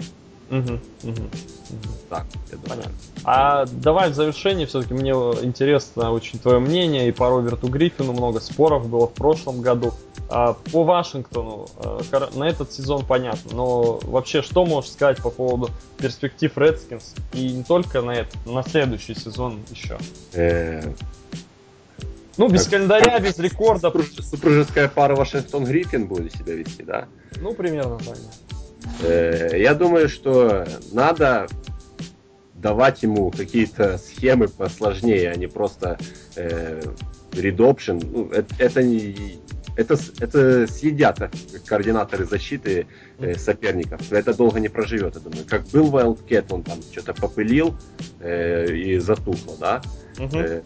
Угу, угу, угу. Так, я думаю. Понятно. А давай в завершении все-таки мне интересно очень твое мнение. И по Роберту Гриффину много споров было в прошлом году. А по Вашингтону э, на этот сезон понятно, но вообще что можешь сказать по поводу перспектив Redskins и не только на этот, на следующий сезон еще? Э, ну, без календаря, без рекорда. Супружеская пара Вашингтон-Гриффин будет себя вести, да? Ну, примерно так. Э, я думаю, что надо давать ему какие-то схемы посложнее, а не просто э, option. Ну, это, это не это, это съедят координаторы защиты э, соперников. Это долго не проживет, я думаю. Как был Wildcat, он там что-то попылил э, и затухло, да? Uh-huh. Э,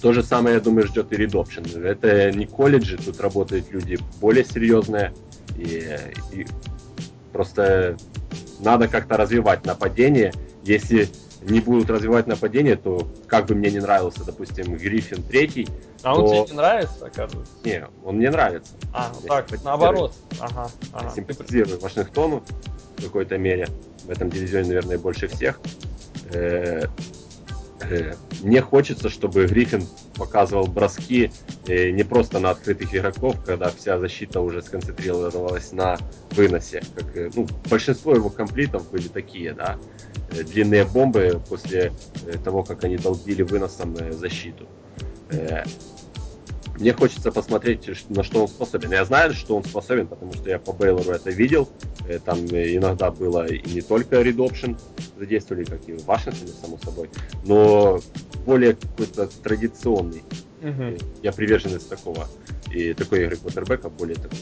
то же самое, я думаю, ждет и Redoption. Это не колледжи, тут работают люди более серьезные. И, и просто надо как-то развивать нападение. Если не будут развивать нападение, то как бы мне не нравился, допустим, Гриффин третий. А то... он тебе не нравится, оказывается? Не, он мне нравится. А, ну так, наоборот. Ага, ага. Симпатизирую Вашингтону в какой-то мере. В этом дивизионе, наверное, больше всех. Э, э, мне хочется, чтобы Гриффин показывал броски э, не просто на открытых игроков, когда вся защита уже сконцентрировалась на выносе. Как, ну, большинство его комплитов были такие, да. Э, длинные бомбы после э, того, как они долбили выносом э, защиту. Мне хочется посмотреть, на что он способен. Я знаю, что он способен, потому что я по Бейлору это видел. Там иногда было и не только Option задействовали, как и в Вашингтоне, само собой, но более какой-то традиционный. Uh-huh. Я приверженец такого. И такой игры квотербека более такой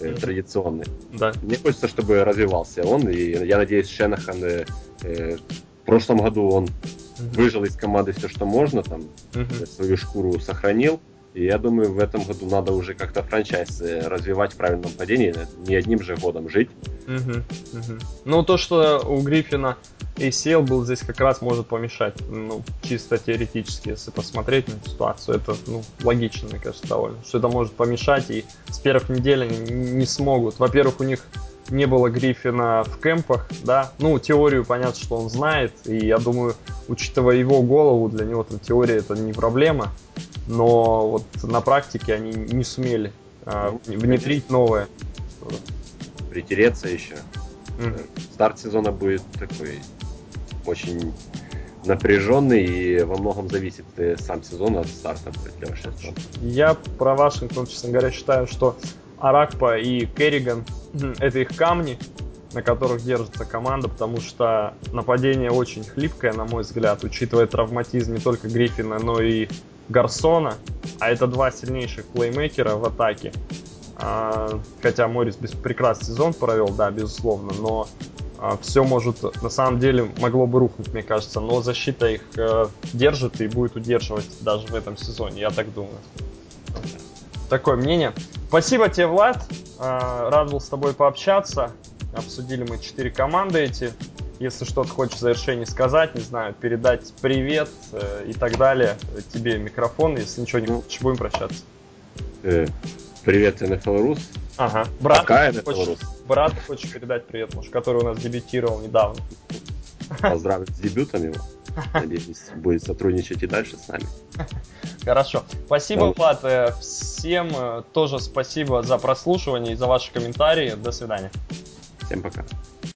э, традиционный. Да. Мне хочется, чтобы развивался он, и я надеюсь, Шенахан э, э, в прошлом году он mm-hmm. выжил из команды все, что можно, там mm-hmm. свою шкуру сохранил. И я думаю, в этом году надо уже как-то франчайз э, развивать в правильном падении, не одним же годом жить. Угу, угу. Ну, то, что у Гриффина ACL был здесь как раз может помешать, ну, чисто теоретически, если посмотреть на ситуацию, это, ну, логично, мне кажется, довольно, что это может помешать, и с первых недель они не смогут. Во-первых, у них не было Гриффина в кемпах, да, ну, теорию понятно, что он знает, и я думаю, учитывая его голову, для него эта теория это не проблема, но вот на практике они не сумели а, внедрить новое. Притереться еще. Mm-hmm. Старт сезона будет такой очень напряженный и во многом зависит э, сам сезон от старта Вашингтона. Я про Вашингтон, честно говоря, считаю, что Аракпа и Керриган это их камни, на которых держится команда, потому что нападение очень хлипкое, на мой взгляд, учитывая травматизм не только Гриффина, но и Гарсона, а это два сильнейших плеймейкера в атаке. А, хотя Морис прекрасный сезон провел, да, безусловно, но а, все может, на самом деле, могло бы рухнуть, мне кажется, но защита их э, держит и будет удерживать даже в этом сезоне, я так думаю. Такое мнение. Спасибо тебе, Влад. Э, рад был с тобой пообщаться. Обсудили мы четыре команды эти. Если что-то хочешь в завершении сказать, не знаю, передать привет э, и так далее, тебе микрофон, если ничего не хочешь, будем прощаться. Э, привет, НФЛ Рус. Ага. Брат, Пока хочешь, Рус. брат хочешь передать привет, может, который у нас дебютировал недавно. Поздравить с дебютом его. Надеюсь, будет сотрудничать и дальше с нами. Хорошо. Спасибо. Влад. Э, всем э, тоже спасибо за прослушивание и за ваши комментарии. До свидания. Всем пока.